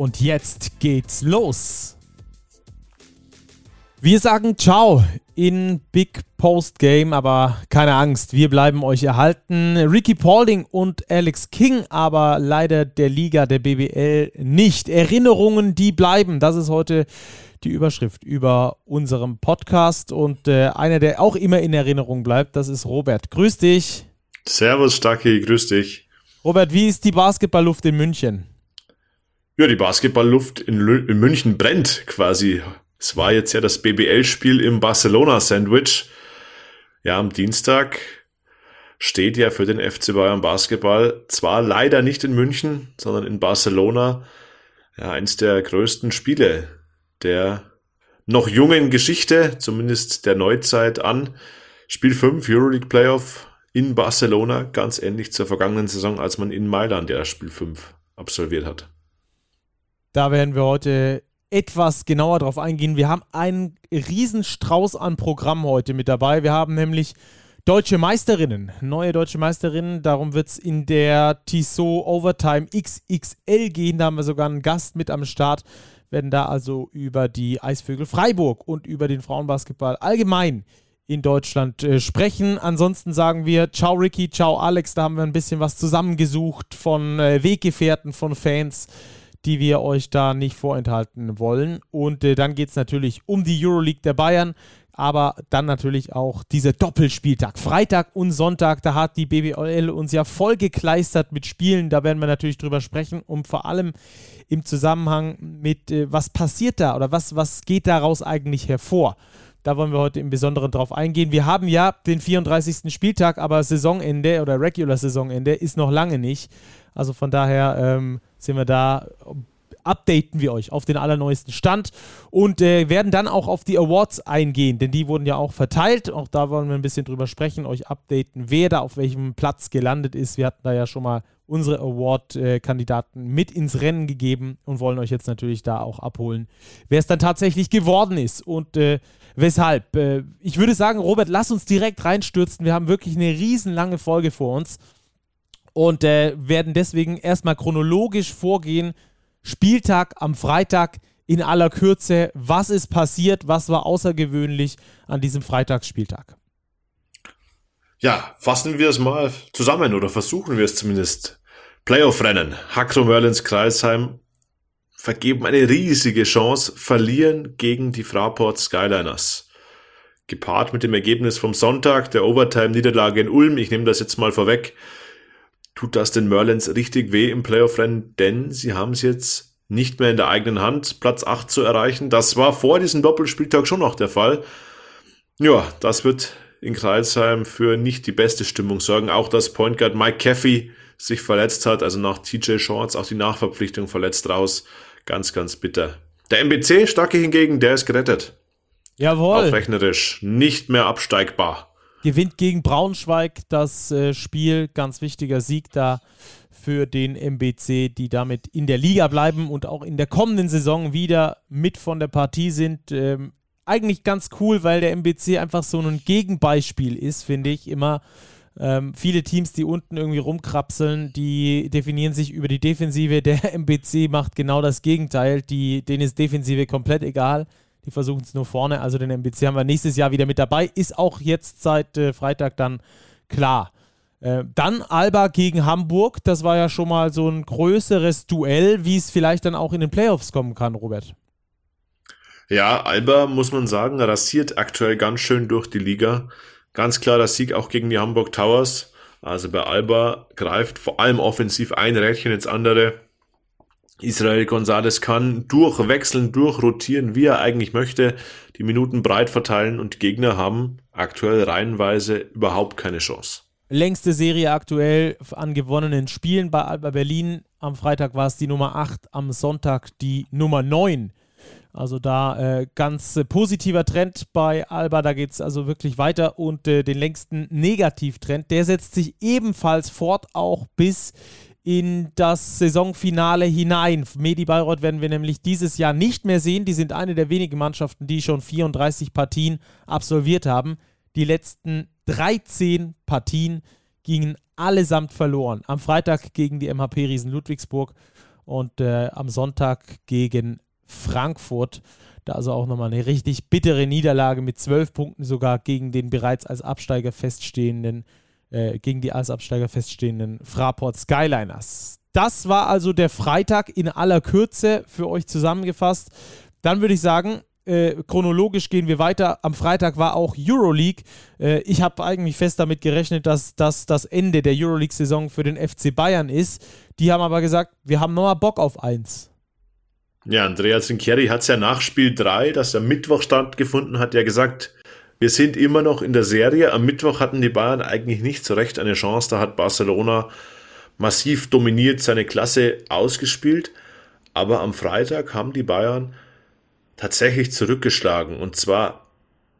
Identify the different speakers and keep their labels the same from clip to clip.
Speaker 1: Und jetzt geht's los. Wir sagen Ciao in Big Post Game, aber keine Angst, wir bleiben euch erhalten. Ricky Paulding und Alex King, aber leider der Liga der BBL nicht. Erinnerungen, die bleiben. Das ist heute die Überschrift über unserem Podcast und äh, einer, der auch immer in Erinnerung bleibt, das ist Robert. Grüß dich.
Speaker 2: Servus, Stacki, grüß dich.
Speaker 1: Robert, wie ist die Basketballluft in München?
Speaker 2: Ja, die Basketballluft in, in München brennt quasi. Es war jetzt ja das BBL-Spiel im Barcelona-Sandwich. Ja, am Dienstag steht ja für den FC Bayern Basketball zwar leider nicht in München, sondern in Barcelona ja eins der größten Spiele der noch jungen Geschichte, zumindest der Neuzeit an. Spiel 5 Euroleague Playoff in Barcelona, ganz ähnlich zur vergangenen Saison, als man in Mailand ja Spiel 5 absolviert hat.
Speaker 1: Da werden wir heute etwas genauer drauf eingehen. Wir haben einen Riesenstrauß an Programm heute mit dabei. Wir haben nämlich deutsche Meisterinnen, neue deutsche Meisterinnen. Darum wird es in der Tissot Overtime XXL gehen. Da haben wir sogar einen Gast mit am Start werden da also über die Eisvögel Freiburg und über den Frauenbasketball allgemein in Deutschland äh, sprechen. Ansonsten sagen wir Ciao Ricky, ciao Alex, da haben wir ein bisschen was zusammengesucht von äh, Weggefährten, von Fans, die wir euch da nicht vorenthalten wollen. Und äh, dann geht es natürlich um die Euroleague der Bayern aber dann natürlich auch dieser Doppelspieltag. Freitag und Sonntag, da hat die BBL uns ja voll gekleistert mit Spielen. Da werden wir natürlich drüber sprechen und vor allem im Zusammenhang mit, äh, was passiert da oder was, was geht daraus eigentlich hervor. Da wollen wir heute im Besonderen drauf eingehen. Wir haben ja den 34. Spieltag, aber Saisonende oder Regular-Saisonende ist noch lange nicht. Also von daher ähm, sind wir da updaten wir euch auf den allerneuesten Stand und äh, werden dann auch auf die Awards eingehen, denn die wurden ja auch verteilt. Auch da wollen wir ein bisschen drüber sprechen, euch updaten, wer da auf welchem Platz gelandet ist. Wir hatten da ja schon mal unsere Award-Kandidaten mit ins Rennen gegeben und wollen euch jetzt natürlich da auch abholen, wer es dann tatsächlich geworden ist und äh, weshalb. Äh, ich würde sagen, Robert, lass uns direkt reinstürzen. Wir haben wirklich eine riesenlange Folge vor uns und äh, werden deswegen erstmal chronologisch vorgehen Spieltag am Freitag in aller Kürze. Was ist passiert? Was war außergewöhnlich an diesem Freitagsspieltag?
Speaker 2: Ja, fassen wir es mal zusammen oder versuchen wir es zumindest. Playoff-Rennen. Hackro Merlins Kreisheim vergeben eine riesige Chance, verlieren gegen die Fraport Skyliners. Gepaart mit dem Ergebnis vom Sonntag, der Overtime-Niederlage in Ulm, ich nehme das jetzt mal vorweg, tut das den Merlins richtig weh im Playoff-Rennen, denn sie haben es jetzt nicht mehr in der eigenen Hand, Platz 8 zu erreichen. Das war vor diesem Doppelspieltag schon noch der Fall. Ja, das wird in Kreisheim für nicht die beste Stimmung sorgen. Auch dass Point Guard Mike Caffey sich verletzt hat, also nach TJ Shorts auch die Nachverpflichtung verletzt raus. Ganz, ganz bitter. Der MBC, Stacke hingegen, der ist gerettet.
Speaker 1: Jawohl.
Speaker 2: Auch rechnerisch nicht mehr absteigbar
Speaker 1: gewinnt gegen Braunschweig das äh, Spiel. Ganz wichtiger Sieg da für den MBC, die damit in der Liga bleiben und auch in der kommenden Saison wieder mit von der Partie sind. Ähm, eigentlich ganz cool, weil der MBC einfach so ein Gegenbeispiel ist, finde ich immer. Ähm, viele Teams, die unten irgendwie rumkrapseln, die definieren sich über die Defensive. Der MBC macht genau das Gegenteil. Die, denen ist Defensive komplett egal. Die versuchen es nur vorne. Also den MBC haben wir nächstes Jahr wieder mit dabei. Ist auch jetzt seit äh, Freitag dann klar. Äh, dann Alba gegen Hamburg. Das war ja schon mal so ein größeres Duell, wie es vielleicht dann auch in den Playoffs kommen kann, Robert.
Speaker 2: Ja, Alba, muss man sagen, rasiert aktuell ganz schön durch die Liga. Ganz klar der Sieg auch gegen die Hamburg Towers. Also bei Alba greift vor allem offensiv ein Rädchen ins andere. Israel Gonzalez kann durchwechseln, durchrotieren, wie er eigentlich möchte, die Minuten breit verteilen und Gegner haben aktuell reihenweise überhaupt keine Chance.
Speaker 1: Längste Serie aktuell an gewonnenen Spielen bei Alba Berlin. Am Freitag war es die Nummer 8, am Sonntag die Nummer 9 Also da äh, ganz äh, positiver Trend bei Alba, da geht es also wirklich weiter und äh, den längsten Negativtrend, der setzt sich ebenfalls fort, auch bis in das Saisonfinale hinein. Medi Bayreuth werden wir nämlich dieses Jahr nicht mehr sehen. Die sind eine der wenigen Mannschaften, die schon 34 Partien absolviert haben. Die letzten 13 Partien gingen allesamt verloren. Am Freitag gegen die MHP Riesen Ludwigsburg und äh, am Sonntag gegen Frankfurt. Da also auch nochmal eine richtig bittere Niederlage mit zwölf Punkten sogar gegen den bereits als Absteiger feststehenden, äh, gegen die als Absteiger feststehenden Fraport Skyliners. Das war also der Freitag in aller Kürze für euch zusammengefasst. Dann würde ich sagen, äh, chronologisch gehen wir weiter. Am Freitag war auch Euroleague. Äh, ich habe eigentlich fest damit gerechnet, dass das das Ende der Euroleague-Saison für den FC Bayern ist. Die haben aber gesagt, wir haben nochmal Bock auf eins.
Speaker 2: Ja, Andrea Zincheri hat es ja nach Spiel 3, das am Mittwoch stattgefunden hat, ja gesagt, wir sind immer noch in der Serie. Am Mittwoch hatten die Bayern eigentlich nicht so recht eine Chance. Da hat Barcelona massiv dominiert, seine Klasse ausgespielt. Aber am Freitag haben die Bayern tatsächlich zurückgeschlagen und zwar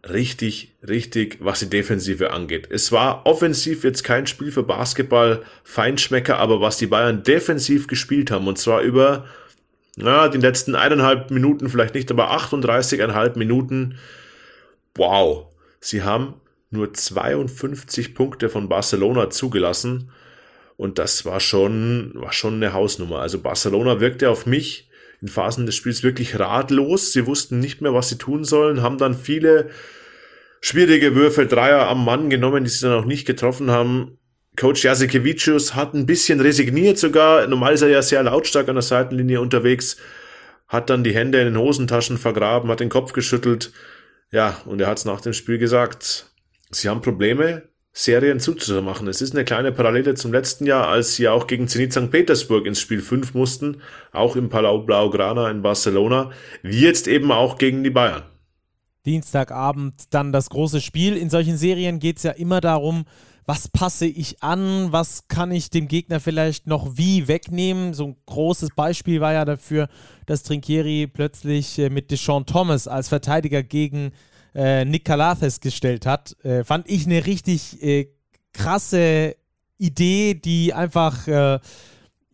Speaker 2: richtig, richtig, was die Defensive angeht. Es war offensiv jetzt kein Spiel für Basketball Feinschmecker, aber was die Bayern defensiv gespielt haben und zwar über na, die letzten eineinhalb Minuten, vielleicht nicht, aber 38,5 Minuten, wow, sie haben nur 52 Punkte von Barcelona zugelassen und das war schon, war schon eine Hausnummer. Also Barcelona wirkte auf mich in Phasen des Spiels wirklich ratlos. Sie wussten nicht mehr, was sie tun sollen, haben dann viele schwierige Würfe, Dreier am Mann genommen, die sie dann auch nicht getroffen haben. Coach Jasikevicius hat ein bisschen resigniert sogar. Normal ist er ja sehr lautstark an der Seitenlinie unterwegs. Hat dann die Hände in den Hosentaschen vergraben, hat den Kopf geschüttelt. Ja, und er hat es nach dem Spiel gesagt. Sie haben Probleme, Serien zuzumachen. Es ist eine kleine Parallele zum letzten Jahr, als sie auch gegen Zenit St. Petersburg ins Spiel 5 mussten, auch im Palau Blaugrana in Barcelona, wie jetzt eben auch gegen die Bayern.
Speaker 1: Dienstagabend dann das große Spiel. In solchen Serien geht es ja immer darum, was passe ich an, was kann ich dem Gegner vielleicht noch wie wegnehmen. So ein großes Beispiel war ja dafür, dass Trinkieri plötzlich äh, mit Deshaun Thomas als Verteidiger gegen äh, Nick Calathes gestellt hat, äh, fand ich eine richtig äh, krasse Idee, die einfach äh,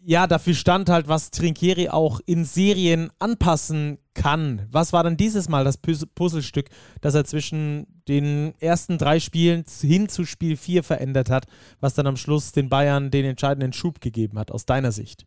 Speaker 1: ja dafür stand halt, was Trinkieri auch in Serien anpassen kann. Was war dann dieses Mal das Puzzlestück, das er zwischen den ersten drei Spielen hin zu Spiel 4 verändert hat, was dann am Schluss den Bayern den entscheidenden Schub gegeben hat, aus deiner Sicht?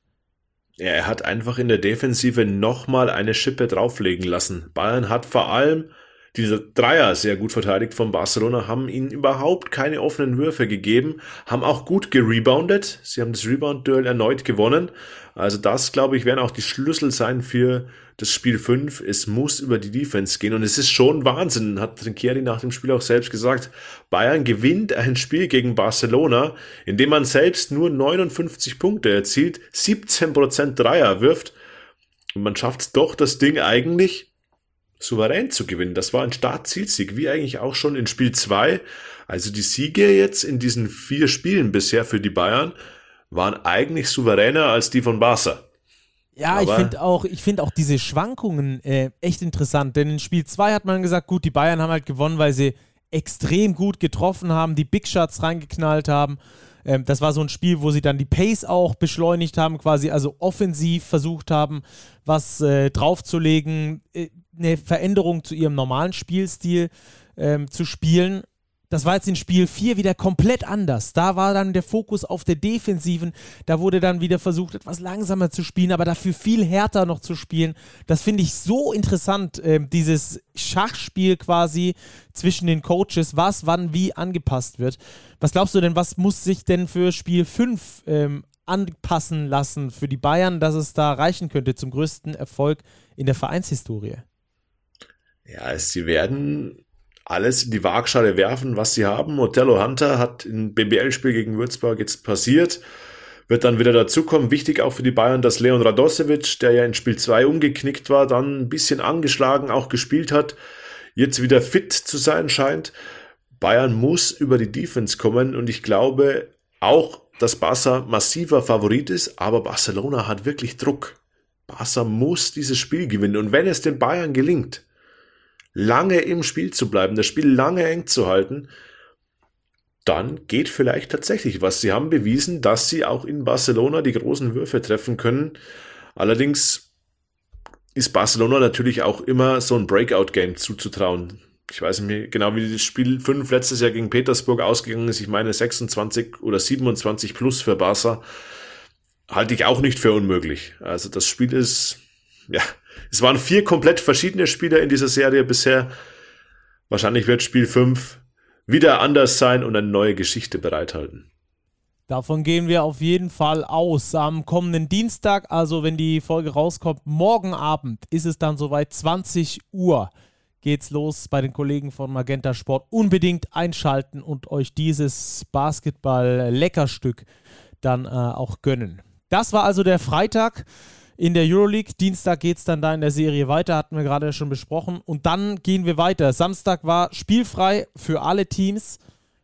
Speaker 2: Ja, er hat einfach in der Defensive nochmal eine Schippe drauflegen lassen. Bayern hat vor allem diese Dreier sehr gut verteidigt von Barcelona, haben ihnen überhaupt keine offenen Würfe gegeben, haben auch gut gereboundet. Sie haben das Rebound-Duell erneut gewonnen. Also das, glaube ich, werden auch die Schlüssel sein für das Spiel 5. Es muss über die Defense gehen und es ist schon Wahnsinn, hat Trinkieri nach dem Spiel auch selbst gesagt. Bayern gewinnt ein Spiel gegen Barcelona, in dem man selbst nur 59 Punkte erzielt, 17% Dreier wirft und man schafft doch, das Ding eigentlich souverän zu gewinnen. Das war ein Startzielsieg, wie eigentlich auch schon in Spiel 2. Also die Siege jetzt in diesen vier Spielen bisher für die Bayern waren eigentlich souveräner als die von Barca.
Speaker 1: Ja, Aber ich finde auch, ich finde auch diese Schwankungen äh, echt interessant, denn in Spiel 2 hat man gesagt, gut, die Bayern haben halt gewonnen, weil sie extrem gut getroffen haben, die Big Shots reingeknallt haben. Ähm, das war so ein Spiel, wo sie dann die Pace auch beschleunigt haben, quasi also offensiv versucht haben, was äh, draufzulegen. Äh, eine Veränderung zu ihrem normalen Spielstil ähm, zu spielen. Das war jetzt in Spiel 4 wieder komplett anders. Da war dann der Fokus auf der Defensiven. Da wurde dann wieder versucht, etwas langsamer zu spielen, aber dafür viel härter noch zu spielen. Das finde ich so interessant, äh, dieses Schachspiel quasi zwischen den Coaches, was wann wie angepasst wird. Was glaubst du denn, was muss sich denn für Spiel 5 ähm, anpassen lassen für die Bayern, dass es da reichen könnte zum größten Erfolg in der Vereinshistorie?
Speaker 2: Ja, sie werden alles in die Waagschale werfen, was sie haben. Otello Hunter hat im BBL-Spiel gegen Würzburg jetzt passiert, wird dann wieder dazukommen. Wichtig auch für die Bayern, dass Leon Radosevic, der ja in Spiel 2 umgeknickt war, dann ein bisschen angeschlagen auch gespielt hat, jetzt wieder fit zu sein scheint. Bayern muss über die Defense kommen und ich glaube auch, dass Barca massiver Favorit ist, aber Barcelona hat wirklich Druck. Barca muss dieses Spiel gewinnen. Und wenn es den Bayern gelingt, lange im Spiel zu bleiben, das Spiel lange eng zu halten, dann geht vielleicht tatsächlich was. Sie haben bewiesen, dass sie auch in Barcelona die großen Würfe treffen können. Allerdings ist Barcelona natürlich auch immer so ein Breakout-Game zuzutrauen. Ich weiß nicht mehr genau, wie das Spiel 5 letztes Jahr gegen Petersburg ausgegangen ist. Ich meine 26 oder 27 plus für Barca. Halte ich auch nicht für unmöglich. Also das Spiel ist, ja, es waren vier komplett verschiedene Spieler in dieser Serie bisher. Wahrscheinlich wird Spiel 5 wieder anders sein und eine neue Geschichte bereithalten.
Speaker 1: Davon gehen wir auf jeden Fall aus. Am kommenden Dienstag, also wenn die Folge rauskommt, morgen Abend ist es dann soweit 20 Uhr geht's los bei den Kollegen von Magenta Sport. Unbedingt einschalten und euch dieses Basketball-Leckerstück dann äh, auch gönnen. Das war also der Freitag in der Euroleague. Dienstag geht es dann da in der Serie weiter, hatten wir gerade schon besprochen. Und dann gehen wir weiter. Samstag war spielfrei für alle Teams.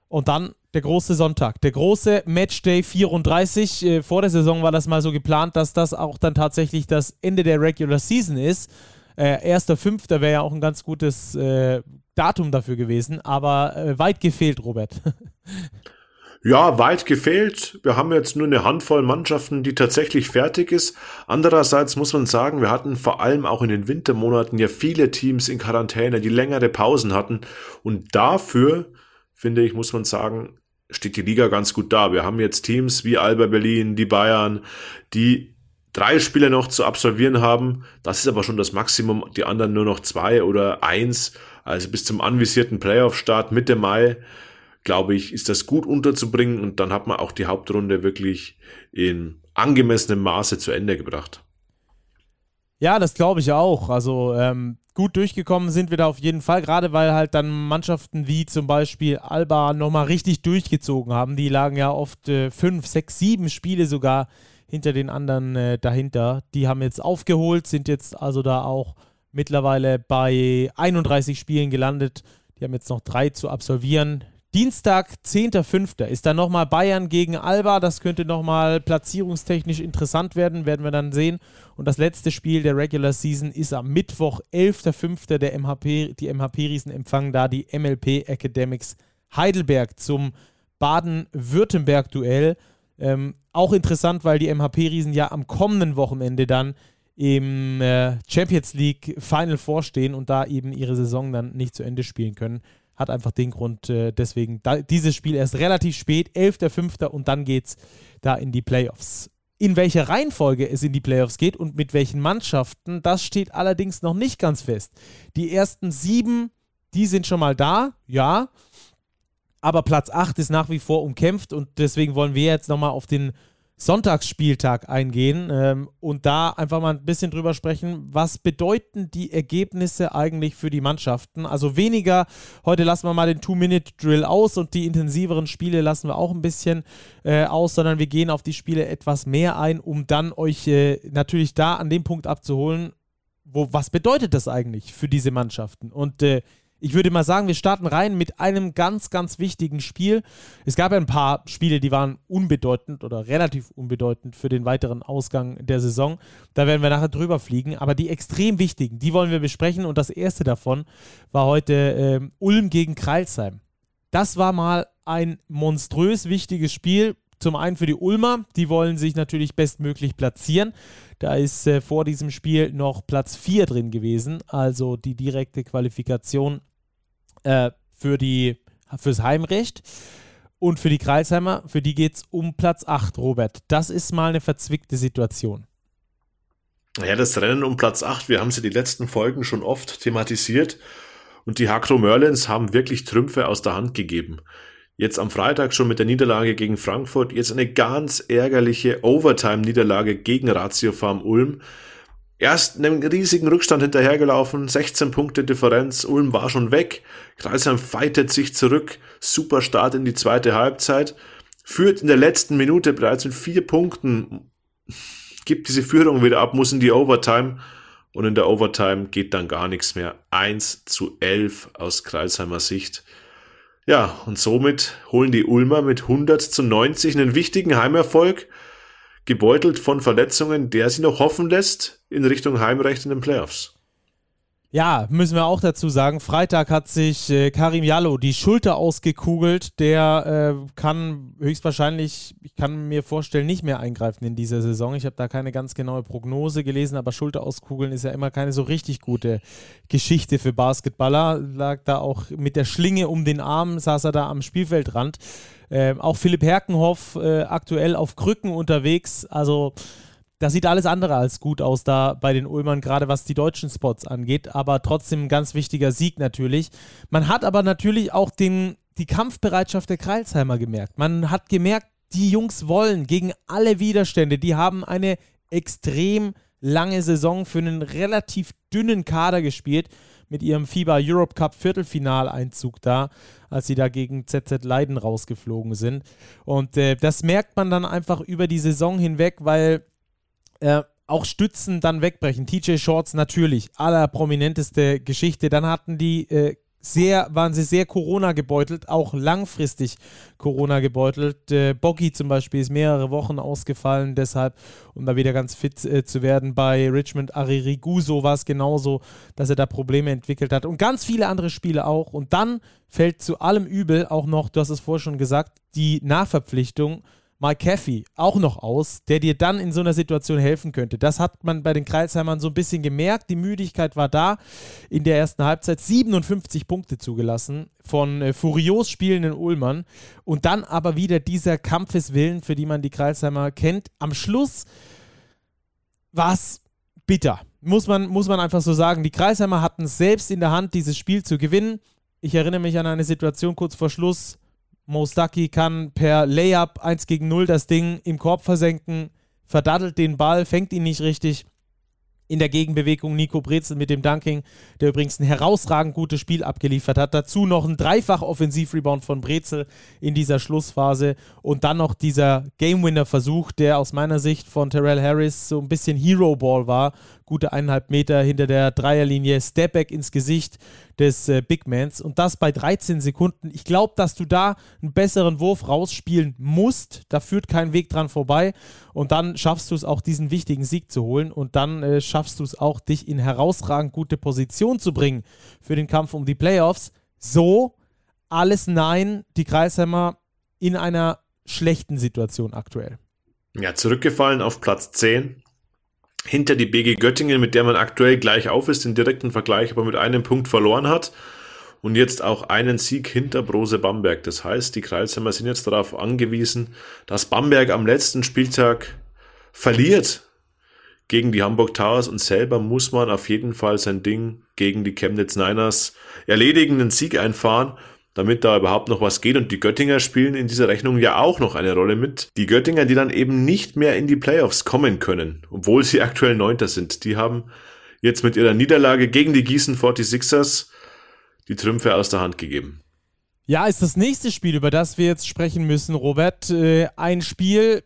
Speaker 1: Und dann der große Sonntag, der große Matchday 34. Äh, vor der Saison war das mal so geplant, dass das auch dann tatsächlich das Ende der Regular Season ist. Äh, erster Fünfter wäre ja auch ein ganz gutes äh, Datum dafür gewesen, aber äh, weit gefehlt, Robert.
Speaker 2: Ja, weit gefehlt. Wir haben jetzt nur eine Handvoll Mannschaften, die tatsächlich fertig ist. Andererseits muss man sagen, wir hatten vor allem auch in den Wintermonaten ja viele Teams in Quarantäne, die längere Pausen hatten. Und dafür, finde ich, muss man sagen, steht die Liga ganz gut da. Wir haben jetzt Teams wie Alba Berlin, die Bayern, die drei Spiele noch zu absolvieren haben. Das ist aber schon das Maximum. Die anderen nur noch zwei oder eins. Also bis zum anvisierten Playoff-Start Mitte Mai glaube ich, ist das gut unterzubringen und dann hat man auch die Hauptrunde wirklich in angemessenem Maße zu Ende gebracht.
Speaker 1: Ja, das glaube ich auch. Also ähm, gut durchgekommen sind wir da auf jeden Fall, gerade weil halt dann Mannschaften wie zum Beispiel Alba nochmal richtig durchgezogen haben. Die lagen ja oft äh, fünf, sechs, sieben Spiele sogar hinter den anderen äh, dahinter. Die haben jetzt aufgeholt, sind jetzt also da auch mittlerweile bei 31 Spielen gelandet. Die haben jetzt noch drei zu absolvieren. Dienstag, 10.05. ist dann nochmal Bayern gegen Alba. Das könnte nochmal platzierungstechnisch interessant werden, werden wir dann sehen. Und das letzte Spiel der Regular Season ist am Mittwoch, 11.05. Der MHP, die MHP-Riesen empfangen da die MLP Academics Heidelberg zum Baden-Württemberg-Duell. Ähm, auch interessant, weil die MHP-Riesen ja am kommenden Wochenende dann im äh, Champions League Final vorstehen und da eben ihre Saison dann nicht zu Ende spielen können. Hat einfach den Grund, äh, deswegen da, dieses Spiel erst relativ spät, 11.05. und dann geht es da in die Playoffs. In welcher Reihenfolge es in die Playoffs geht und mit welchen Mannschaften, das steht allerdings noch nicht ganz fest. Die ersten sieben, die sind schon mal da, ja. Aber Platz 8 ist nach wie vor umkämpft und deswegen wollen wir jetzt nochmal auf den Sonntagsspieltag eingehen ähm, und da einfach mal ein bisschen drüber sprechen, was bedeuten die Ergebnisse eigentlich für die Mannschaften. Also weniger, heute lassen wir mal den Two-Minute-Drill aus und die intensiveren Spiele lassen wir auch ein bisschen äh, aus, sondern wir gehen auf die Spiele etwas mehr ein, um dann euch äh, natürlich da an dem Punkt abzuholen, wo, was bedeutet das eigentlich für diese Mannschaften? Und äh, ich würde mal sagen, wir starten rein mit einem ganz, ganz wichtigen Spiel. Es gab ja ein paar Spiele, die waren unbedeutend oder relativ unbedeutend für den weiteren Ausgang der Saison. Da werden wir nachher drüber fliegen. Aber die extrem wichtigen, die wollen wir besprechen. Und das erste davon war heute äh, Ulm gegen Kreilsheim. Das war mal ein monströs wichtiges Spiel. Zum einen für die Ulmer, die wollen sich natürlich bestmöglich platzieren. Da ist äh, vor diesem Spiel noch Platz 4 drin gewesen, also die direkte Qualifikation äh, für die, fürs Heimrecht. Und für die Kreisheimer, für die geht es um Platz 8, Robert. Das ist mal eine verzwickte Situation.
Speaker 2: Ja, das Rennen um Platz 8, wir haben sie die letzten Folgen schon oft thematisiert. Und die Hakro Merlins haben wirklich Trümpfe aus der Hand gegeben. Jetzt am Freitag schon mit der Niederlage gegen Frankfurt, jetzt eine ganz ärgerliche Overtime-Niederlage gegen Ratio Farm Ulm. Erst einen riesigen Rückstand hinterhergelaufen, 16 Punkte Differenz, Ulm war schon weg, Kreisheim fightet sich zurück, super Start in die zweite Halbzeit, führt in der letzten Minute bereits mit vier Punkten, gibt diese Führung wieder ab, muss in die Overtime und in der Overtime geht dann gar nichts mehr. 1 zu 11 aus Kreisheimer Sicht. Ja, und somit holen die Ulmer mit 100 zu 90 einen wichtigen Heimerfolg. Gebeutelt von Verletzungen, der sie noch hoffen lässt in Richtung Heimrecht in den Playoffs.
Speaker 1: Ja, müssen wir auch dazu sagen, Freitag hat sich äh, Karim Jallo die Schulter ausgekugelt. Der äh, kann höchstwahrscheinlich, ich kann mir vorstellen, nicht mehr eingreifen in dieser Saison. Ich habe da keine ganz genaue Prognose gelesen, aber Schulter auskugeln ist ja immer keine so richtig gute Geschichte für Basketballer. Lag da auch mit der Schlinge um den Arm, saß er da am Spielfeldrand. Äh, auch Philipp Herkenhoff äh, aktuell auf Krücken unterwegs. Also das sieht alles andere als gut aus da bei den Ulmern, gerade was die deutschen Spots angeht, aber trotzdem ein ganz wichtiger Sieg natürlich. Man hat aber natürlich auch den, die Kampfbereitschaft der Kreilsheimer gemerkt. Man hat gemerkt, die Jungs wollen gegen alle Widerstände. Die haben eine extrem lange Saison für einen relativ dünnen Kader gespielt mit ihrem FIBA Europe Cup Viertelfinaleinzug da, als sie da gegen ZZ Leiden rausgeflogen sind. Und äh, das merkt man dann einfach über die Saison hinweg, weil äh, auch Stützen dann wegbrechen. TJ Shorts natürlich, allerprominenteste Geschichte. Dann hatten die äh, sehr, waren sie sehr Corona gebeutelt, auch langfristig Corona gebeutelt. Äh, Boggy zum Beispiel ist mehrere Wochen ausgefallen, deshalb, um da wieder ganz fit äh, zu werden. Bei Richmond Aririguso war es genauso, dass er da Probleme entwickelt hat und ganz viele andere Spiele auch. Und dann fällt zu allem Übel auch noch, du hast es vorher schon gesagt, die Nachverpflichtung Mike Caffey auch noch aus, der dir dann in so einer Situation helfen könnte. Das hat man bei den Kreisheimern so ein bisschen gemerkt. Die Müdigkeit war da. In der ersten Halbzeit 57 Punkte zugelassen von äh, furios spielenden Ullmann. Und dann aber wieder dieser Kampfeswillen, für die man die Kreisheimer kennt. Am Schluss war es bitter. Muss man, muss man einfach so sagen. Die Kreisheimer hatten es selbst in der Hand, dieses Spiel zu gewinnen. Ich erinnere mich an eine Situation kurz vor Schluss Mostaki kann per Layup 1 gegen 0 das Ding im Korb versenken, verdattelt den Ball, fängt ihn nicht richtig in der Gegenbewegung Nico Brezel mit dem Dunking, der übrigens ein herausragend gutes Spiel abgeliefert hat. Dazu noch ein dreifach Offensivrebound von Brezel in dieser Schlussphase und dann noch dieser Game-Winner-Versuch, der aus meiner Sicht von Terrell Harris so ein bisschen Hero-Ball war. Gute eineinhalb Meter hinter der Dreierlinie, Stepback ins Gesicht des äh, Big Mans und das bei 13 Sekunden. Ich glaube, dass du da einen besseren Wurf rausspielen musst. Da führt kein Weg dran vorbei und dann schaffst du es auch, diesen wichtigen Sieg zu holen und dann äh, schaffst du es auch, dich in herausragend gute Position zu bringen für den Kampf um die Playoffs. So, alles nein, die Kreisheimer in einer schlechten Situation aktuell.
Speaker 2: Ja, zurückgefallen auf Platz 10. Hinter die BG Göttingen, mit der man aktuell gleich auf ist, den direkten Vergleich, aber mit einem Punkt verloren hat. Und jetzt auch einen Sieg hinter Brose Bamberg. Das heißt, die Kreisheimer sind jetzt darauf angewiesen, dass Bamberg am letzten Spieltag verliert gegen die Hamburg Towers und selber muss man auf jeden Fall sein Ding gegen die Chemnitz Niners erledigen, einen Sieg einfahren, damit da überhaupt noch was geht. Und die Göttinger spielen in dieser Rechnung ja auch noch eine Rolle mit. Die Göttinger, die dann eben nicht mehr in die Playoffs kommen können, obwohl sie aktuell Neunter sind. Die haben jetzt mit ihrer Niederlage gegen die Gießen 46ers die Trümpfe aus der Hand gegeben.
Speaker 1: Ja, ist das nächste Spiel, über das wir jetzt sprechen müssen, Robert. Äh, ein Spiel,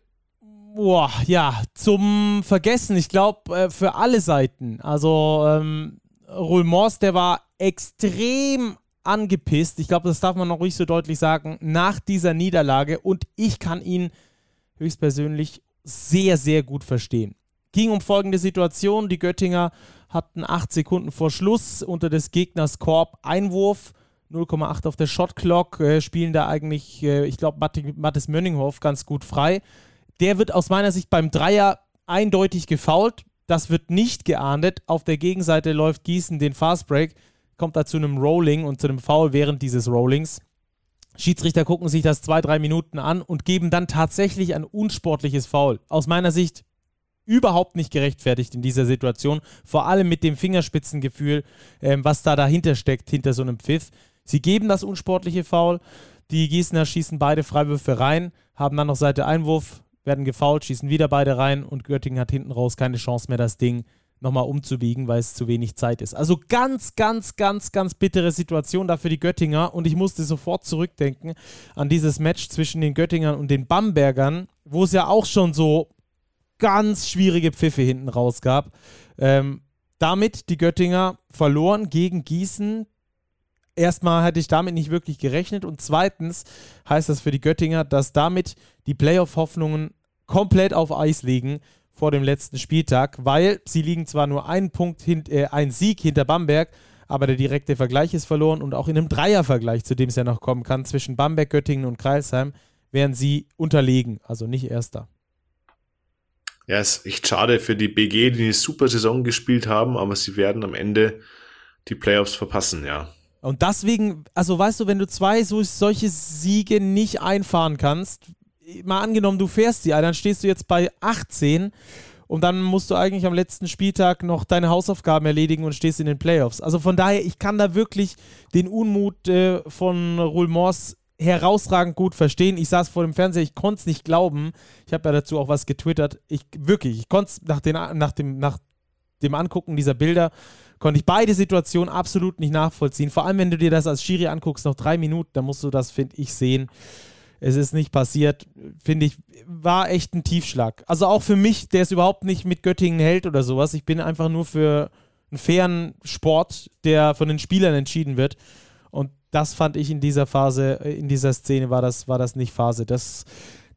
Speaker 1: boah, ja, zum Vergessen. Ich glaube, äh, für alle Seiten. Also, ähm, Rolmors, der war extrem angepisst. Ich glaube, das darf man noch ruhig so deutlich sagen, nach dieser Niederlage. Und ich kann ihn höchstpersönlich sehr, sehr gut verstehen. Ging um folgende Situation. Die Göttinger hatten acht Sekunden vor Schluss unter des Gegners Korb Einwurf. 0,8 auf der Shotclock, äh, spielen da eigentlich, äh, ich glaube, Mattes Mönninghoff ganz gut frei. Der wird aus meiner Sicht beim Dreier eindeutig gefault. Das wird nicht geahndet. Auf der Gegenseite läuft Gießen den Fastbreak, kommt da zu einem Rolling und zu einem Foul während dieses Rollings. Schiedsrichter gucken sich das zwei, drei Minuten an und geben dann tatsächlich ein unsportliches Foul. Aus meiner Sicht überhaupt nicht gerechtfertigt in dieser Situation. Vor allem mit dem Fingerspitzengefühl, ähm, was da dahinter steckt, hinter so einem Pfiff. Sie geben das unsportliche Foul. Die Gießener schießen beide Freiwürfe rein, haben dann noch Seite Einwurf, werden gefault, schießen wieder beide rein und Göttingen hat hinten raus keine Chance mehr, das Ding nochmal umzubiegen, weil es zu wenig Zeit ist. Also ganz, ganz, ganz, ganz bittere Situation da für die Göttinger und ich musste sofort zurückdenken an dieses Match zwischen den Göttingern und den Bambergern, wo es ja auch schon so ganz schwierige Pfiffe hinten raus gab. Ähm, damit die Göttinger verloren gegen Gießen. Erstmal hatte ich damit nicht wirklich gerechnet und zweitens heißt das für die Göttinger, dass damit die Playoff-Hoffnungen komplett auf Eis legen vor dem letzten Spieltag, weil sie liegen zwar nur einen Punkt, hint, äh, einen Sieg hinter Bamberg, aber der direkte Vergleich ist verloren und auch in einem Dreiervergleich, zu dem es ja noch kommen kann, zwischen Bamberg, Göttingen und Kreilsheim, wären sie unterlegen, also nicht Erster.
Speaker 2: Ja, ist echt schade für die BG, die eine super Saison gespielt haben, aber sie werden am Ende die Playoffs verpassen, ja.
Speaker 1: Und deswegen, also weißt du, wenn du zwei so, solche Siege nicht einfahren kannst, mal angenommen, du fährst sie, dann stehst du jetzt bei 18 und dann musst du eigentlich am letzten Spieltag noch deine Hausaufgaben erledigen und stehst in den Playoffs. Also von daher, ich kann da wirklich den Unmut äh, von Roulmors herausragend gut verstehen. Ich saß vor dem Fernseher, ich konnte es nicht glauben. Ich habe ja dazu auch was getwittert. Ich wirklich, ich konnte es nach, nach, dem, nach dem Angucken dieser Bilder, konnte ich beide Situationen absolut nicht nachvollziehen. Vor allem, wenn du dir das als Schiri anguckst, noch drei Minuten, dann musst du das, finde ich, sehen. Es ist nicht passiert, finde ich, war echt ein Tiefschlag. Also auch für mich, der es überhaupt nicht mit Göttingen hält oder sowas. Ich bin einfach nur für einen fairen Sport, der von den Spielern entschieden wird. Und das fand ich in dieser Phase, in dieser Szene war das, war das nicht Phase. Das,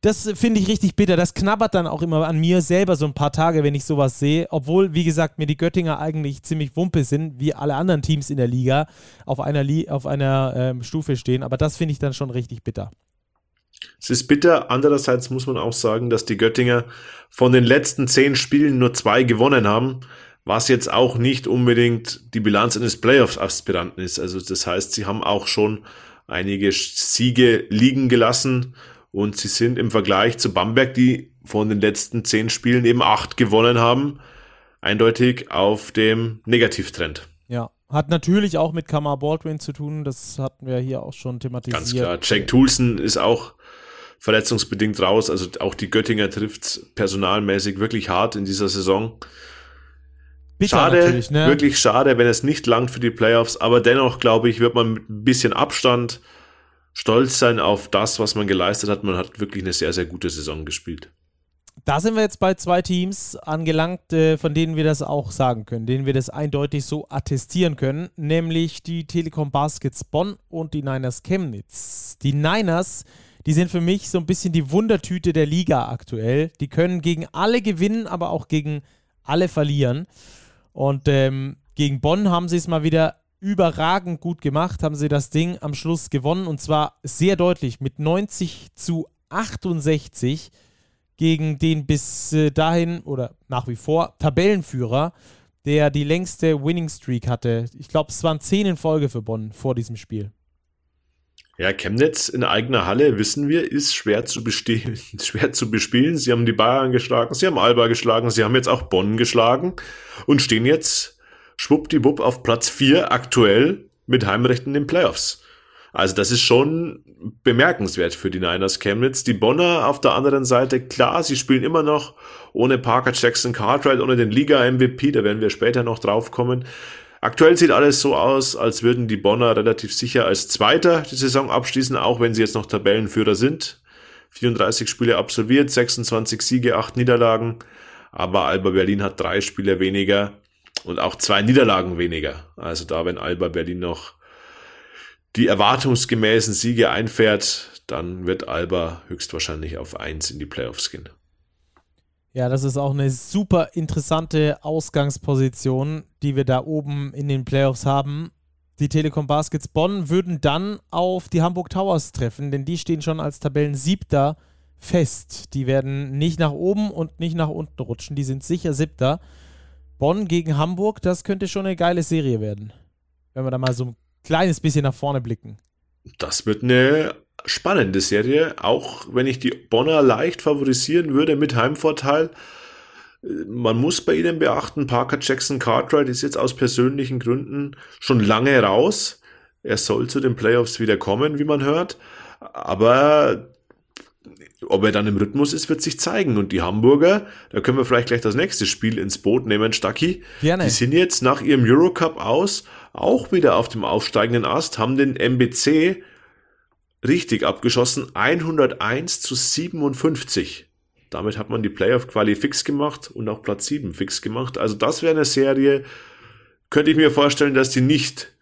Speaker 1: das finde ich richtig bitter. Das knabbert dann auch immer an mir selber so ein paar Tage, wenn ich sowas sehe. Obwohl, wie gesagt, mir die Göttinger eigentlich ziemlich wumpe sind, wie alle anderen Teams in der Liga auf einer, Li auf einer ähm, Stufe stehen. Aber das finde ich dann schon richtig bitter.
Speaker 2: Es ist bitter. Andererseits muss man auch sagen, dass die Göttinger von den letzten zehn Spielen nur zwei gewonnen haben, was jetzt auch nicht unbedingt die Bilanz eines Playoffs-Aspiranten ist. Also das heißt, sie haben auch schon einige Siege liegen gelassen und sie sind im Vergleich zu Bamberg, die von den letzten zehn Spielen eben acht gewonnen haben, eindeutig auf dem Negativtrend.
Speaker 1: Ja, hat natürlich auch mit Kamar Baldwin zu tun, das hatten wir hier auch schon thematisiert.
Speaker 2: Ganz klar, Jack Toulson ist auch verletzungsbedingt raus. Also auch die Göttinger trifft personalmäßig wirklich hart in dieser Saison. Bitter schade, ne? wirklich schade, wenn es nicht langt für die Playoffs, aber dennoch glaube ich, wird man mit ein bisschen Abstand stolz sein auf das, was man geleistet hat. Man hat wirklich eine sehr, sehr gute Saison gespielt.
Speaker 1: Da sind wir jetzt bei zwei Teams angelangt, äh, von denen wir das auch sagen können, denen wir das eindeutig so attestieren können, nämlich die Telekom Baskets Bonn und die Niners Chemnitz. Die Niners die sind für mich so ein bisschen die Wundertüte der Liga aktuell. Die können gegen alle gewinnen, aber auch gegen alle verlieren. Und ähm, gegen Bonn haben sie es mal wieder überragend gut gemacht, haben sie das Ding am Schluss gewonnen und zwar sehr deutlich mit 90 zu 68 gegen den bis äh, dahin oder nach wie vor Tabellenführer, der die längste Winning Streak hatte. Ich glaube, es waren zehn in Folge für Bonn vor diesem Spiel.
Speaker 2: Ja, Chemnitz in eigener Halle, wissen wir, ist schwer zu bestehen, schwer zu bespielen. Sie haben die Bayern geschlagen, sie haben Alba geschlagen, sie haben jetzt auch Bonn geschlagen und stehen jetzt schwuppdiwupp auf Platz 4 aktuell mit Heimrechten in den Playoffs. Also das ist schon bemerkenswert für die Niners Chemnitz. Die Bonner auf der anderen Seite, klar, sie spielen immer noch ohne Parker Jackson Cartwright, ohne den Liga-MVP, da werden wir später noch drauf kommen. Aktuell sieht alles so aus, als würden die Bonner relativ sicher als Zweiter die Saison abschließen, auch wenn sie jetzt noch Tabellenführer sind. 34 Spiele absolviert, 26 Siege, 8 Niederlagen. Aber Alba Berlin hat drei Spiele weniger und auch zwei Niederlagen weniger. Also da, wenn Alba Berlin noch die erwartungsgemäßen Siege einfährt, dann wird Alba höchstwahrscheinlich auf eins in die Playoffs gehen.
Speaker 1: Ja, das ist auch eine super interessante Ausgangsposition, die wir da oben in den Playoffs haben. Die Telekom Baskets Bonn würden dann auf die Hamburg Towers treffen, denn die stehen schon als Tabellen-Siebter fest. Die werden nicht nach oben und nicht nach unten rutschen, die sind sicher Siebter. Bonn gegen Hamburg, das könnte schon eine geile Serie werden, wenn wir da mal so ein kleines bisschen nach vorne blicken.
Speaker 2: Das wird eine spannende Serie, auch wenn ich die Bonner leicht favorisieren würde mit Heimvorteil. Man muss bei ihnen beachten, Parker Jackson Cartwright ist jetzt aus persönlichen Gründen schon lange raus. Er soll zu den Playoffs wieder kommen, wie man hört. Aber ob er dann im Rhythmus ist, wird sich zeigen. Und die Hamburger, da können wir vielleicht gleich das nächste Spiel ins Boot nehmen, Stucky. Gerne. Die sind jetzt nach ihrem Eurocup aus auch wieder auf dem aufsteigenden Ast, haben den MBC richtig abgeschossen. 101 zu 57. Damit hat man die Playoff-Quali fix gemacht und auch Platz 7 fix gemacht. Also das wäre eine Serie, könnte ich mir vorstellen, dass die nicht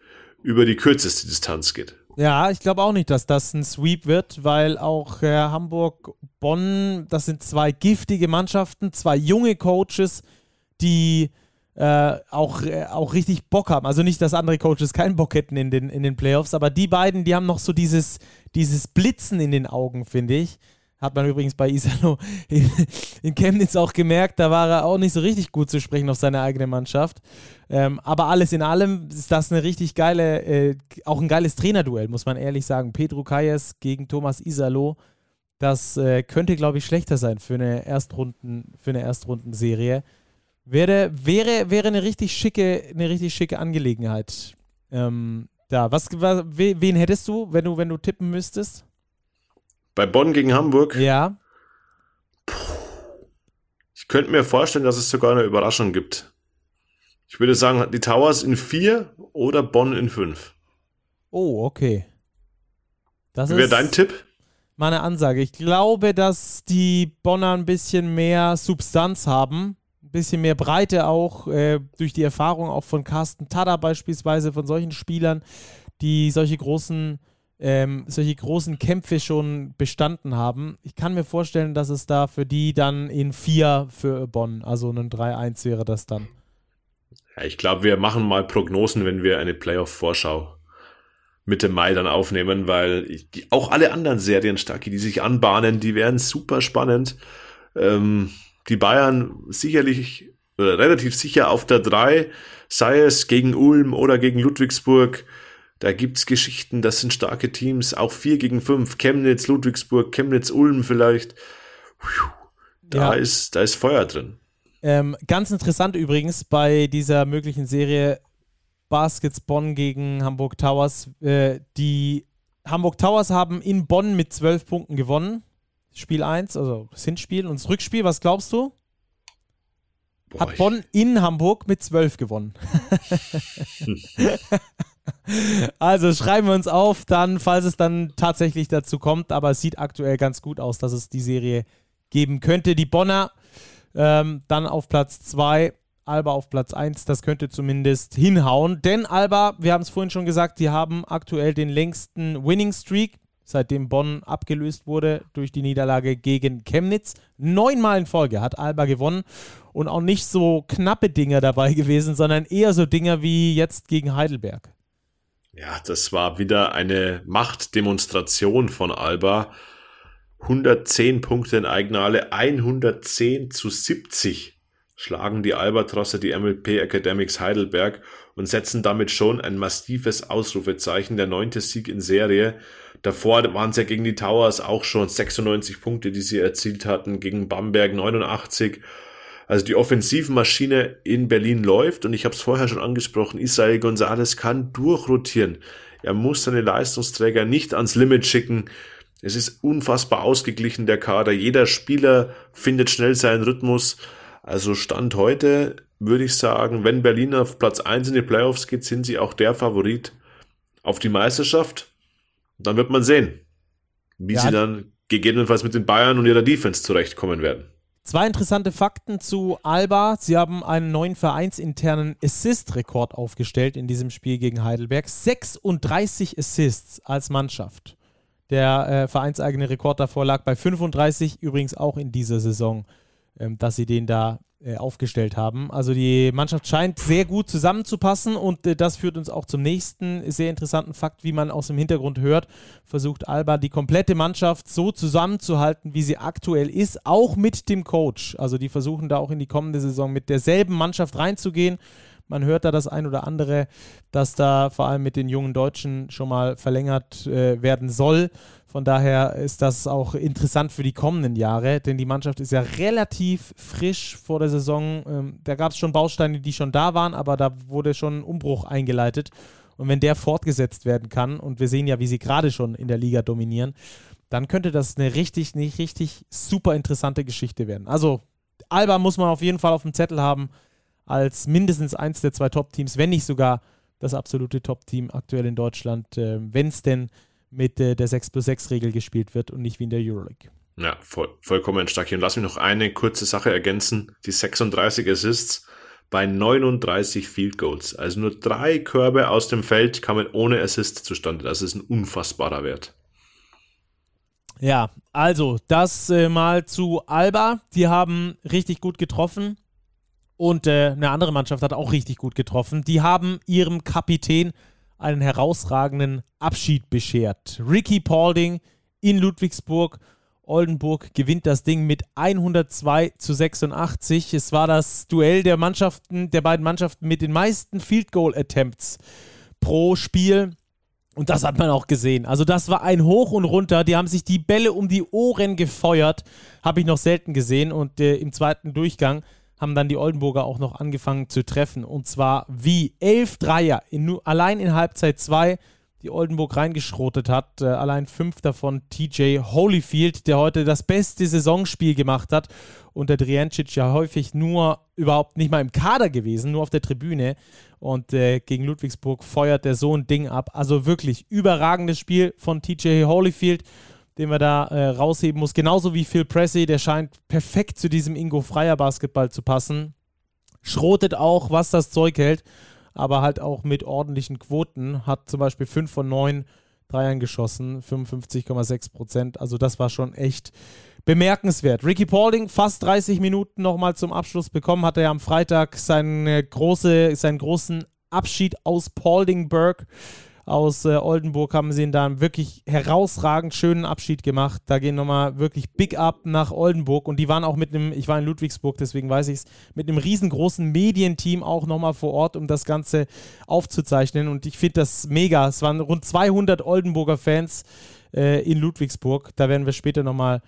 Speaker 2: über die kürzeste Distanz geht.
Speaker 1: Ja, ich glaube auch nicht, dass das ein Sweep wird, weil auch äh, Hamburg, Bonn, das sind zwei giftige Mannschaften, zwei junge Coaches, die äh, auch, äh, auch richtig Bock haben. Also nicht, dass andere Coaches keinen Bock hätten in den, in den Playoffs, aber die beiden, die haben noch so dieses, dieses Blitzen in den Augen, finde ich. Hat man übrigens bei Isalo in, in, Chemnitz auch gemerkt, da war er auch nicht so richtig gut zu sprechen auf seine eigene Mannschaft. Ähm, aber alles in allem ist das eine richtig geile, äh, auch ein geiles Trainerduell, muss man ehrlich sagen. Pedro Kayes gegen Thomas Isalo. Das äh, könnte, glaube ich, schlechter sein für eine Erstrunden, für eine Erstrundenserie. Wäre, wäre, wäre eine richtig schicke, eine richtig schicke Angelegenheit. Ähm, da. Was, was, wen hättest du, wenn du, wenn du tippen müsstest?
Speaker 2: Bei Bonn gegen Hamburg?
Speaker 1: Ja.
Speaker 2: Ich könnte mir vorstellen, dass es sogar eine Überraschung gibt. Ich würde sagen, die Towers in vier oder Bonn in fünf.
Speaker 1: Oh, okay.
Speaker 2: Das Wie wäre dein Tipp?
Speaker 1: Meine Ansage. Ich glaube, dass die Bonner ein bisschen mehr Substanz haben. Ein bisschen mehr Breite auch äh, durch die Erfahrung auch von Carsten Tada beispielsweise, von solchen Spielern, die solche großen ähm, solche großen Kämpfe schon bestanden haben. Ich kann mir vorstellen, dass es da für die dann in vier für Bonn, also ein 3-1 wäre das dann.
Speaker 2: Ja, ich glaube, wir machen mal Prognosen, wenn wir eine Playoff-Vorschau Mitte Mai dann aufnehmen, weil die, auch alle anderen Serien, Starki, die sich anbahnen, die werden super spannend. Ähm, die Bayern sicherlich oder relativ sicher auf der 3, sei es gegen Ulm oder gegen Ludwigsburg. Da gibt's Geschichten, das sind starke Teams, auch 4 gegen 5, Chemnitz, Ludwigsburg, Chemnitz, Ulm vielleicht. Da, ja. ist, da ist Feuer drin.
Speaker 1: Ähm, ganz interessant übrigens bei dieser möglichen Serie Baskets Bonn gegen Hamburg Towers. Äh, die Hamburg Towers haben in Bonn mit 12 Punkten gewonnen. Spiel 1, also das Hinspiel und das Rückspiel, was glaubst du? Boah, Hat Bonn in Hamburg mit 12 gewonnen. also schreiben wir uns auf, dann, falls es dann tatsächlich dazu kommt. Aber es sieht aktuell ganz gut aus, dass es die Serie geben könnte. Die Bonner ähm, dann auf Platz 2, Alba auf Platz 1. Das könnte zumindest hinhauen. Denn Alba, wir haben es vorhin schon gesagt, die haben aktuell den längsten Winning Streak seitdem Bonn abgelöst wurde durch die Niederlage gegen Chemnitz. Neunmal in Folge hat Alba gewonnen und auch nicht so knappe Dinge dabei gewesen, sondern eher so Dinge wie jetzt gegen Heidelberg.
Speaker 2: Ja, das war wieder eine Machtdemonstration von Alba. 110 Punkte in Eigenale, 110 zu 70 schlagen die Albatrosse die MLP Academics Heidelberg und setzen damit schon ein massives Ausrufezeichen. Der neunte Sieg in Serie. Davor waren es ja gegen die Towers auch schon 96 Punkte, die sie erzielt hatten, gegen Bamberg 89 also die Offensivmaschine in Berlin läuft und ich habe es vorher schon angesprochen, Israel Gonzalez kann durchrotieren. Er muss seine Leistungsträger nicht ans Limit schicken. Es ist unfassbar ausgeglichen, der Kader. Jeder Spieler findet schnell seinen Rhythmus. Also Stand heute würde ich sagen, wenn Berlin auf Platz 1 in die Playoffs geht, sind sie auch der Favorit auf die Meisterschaft. Dann wird man sehen, wie ja. sie dann gegebenenfalls mit den Bayern und ihrer Defense zurechtkommen werden.
Speaker 1: Zwei interessante Fakten zu Alba. Sie haben einen neuen vereinsinternen Assist-Rekord aufgestellt in diesem Spiel gegen Heidelberg. 36 Assists als Mannschaft. Der äh, vereinseigene Rekord davor lag bei 35, übrigens auch in dieser Saison, dass sie den da äh, aufgestellt haben. Also die Mannschaft scheint sehr gut zusammenzupassen und äh, das führt uns auch zum nächsten sehr interessanten Fakt, wie man aus dem Hintergrund hört. Versucht Alba die komplette Mannschaft so zusammenzuhalten, wie sie aktuell ist, auch mit dem Coach. Also die versuchen da auch in die kommende Saison mit derselben Mannschaft reinzugehen. Man hört da das ein oder andere, dass da vor allem mit den jungen Deutschen schon mal verlängert äh, werden soll. Von daher ist das auch interessant für die kommenden Jahre, denn die Mannschaft ist ja relativ frisch vor der Saison. Ähm, da gab es schon Bausteine, die schon da waren, aber da wurde schon ein Umbruch eingeleitet. Und wenn der fortgesetzt werden kann, und wir sehen ja, wie sie gerade schon in der Liga dominieren, dann könnte das eine richtig, nicht richtig super interessante Geschichte werden. Also Alba muss man auf jeden Fall auf dem Zettel haben als mindestens eins der zwei Top-Teams, wenn nicht sogar das absolute Top-Team aktuell in Deutschland, äh, wenn es denn mit äh, der 6 plus 6 Regel gespielt wird und nicht wie in der Euroleague.
Speaker 2: Ja, voll, vollkommen stark. Und lass mich noch eine kurze Sache ergänzen. Die 36 Assists bei 39 Field Goals. Also nur drei Körbe aus dem Feld kamen ohne Assist zustande. Das ist ein unfassbarer Wert.
Speaker 1: Ja, also das äh, mal zu Alba. Die haben richtig gut getroffen. Und äh, eine andere Mannschaft hat auch richtig gut getroffen. Die haben ihrem Kapitän einen herausragenden Abschied beschert. Ricky Paulding in Ludwigsburg. Oldenburg gewinnt das Ding mit 102 zu 86. Es war das Duell der Mannschaften, der beiden Mannschaften mit den meisten Field Goal Attempts pro Spiel. Und das hat man auch gesehen. Also das war ein Hoch und runter. Die haben sich die Bälle um die Ohren gefeuert. Habe ich noch selten gesehen. Und äh, im zweiten Durchgang haben dann die Oldenburger auch noch angefangen zu treffen. Und zwar wie elf Dreier in, allein in Halbzeit 2 die Oldenburg reingeschrotet hat. Äh, allein fünf davon TJ Holyfield, der heute das beste Saisonspiel gemacht hat. Und der Driancic ja häufig nur überhaupt nicht mal im Kader gewesen, nur auf der Tribüne. Und äh, gegen Ludwigsburg feuert der so ein Ding ab. Also wirklich überragendes Spiel von TJ Holyfield, den wir da äh, rausheben muss. Genauso wie Phil Pressey, der scheint perfekt zu diesem Ingo Freier Basketball zu passen. Schrotet auch, was das Zeug hält aber halt auch mit ordentlichen Quoten. Hat zum Beispiel 5 von 9 Dreiern geschossen, 55,6 Prozent. Also das war schon echt bemerkenswert. Ricky Paulding fast 30 Minuten nochmal zum Abschluss bekommen, hatte ja am Freitag seinen, große, seinen großen Abschied aus Pauldingburg aus äh, Oldenburg haben sie ihn da einen wirklich herausragend schönen Abschied gemacht. Da gehen nochmal wirklich Big Up nach Oldenburg und die waren auch mit einem, ich war in Ludwigsburg, deswegen weiß ich es, mit einem riesengroßen Medienteam auch nochmal vor Ort, um das Ganze aufzuzeichnen und ich finde das mega. Es waren rund 200 Oldenburger Fans äh, in Ludwigsburg. Da werden wir später nochmal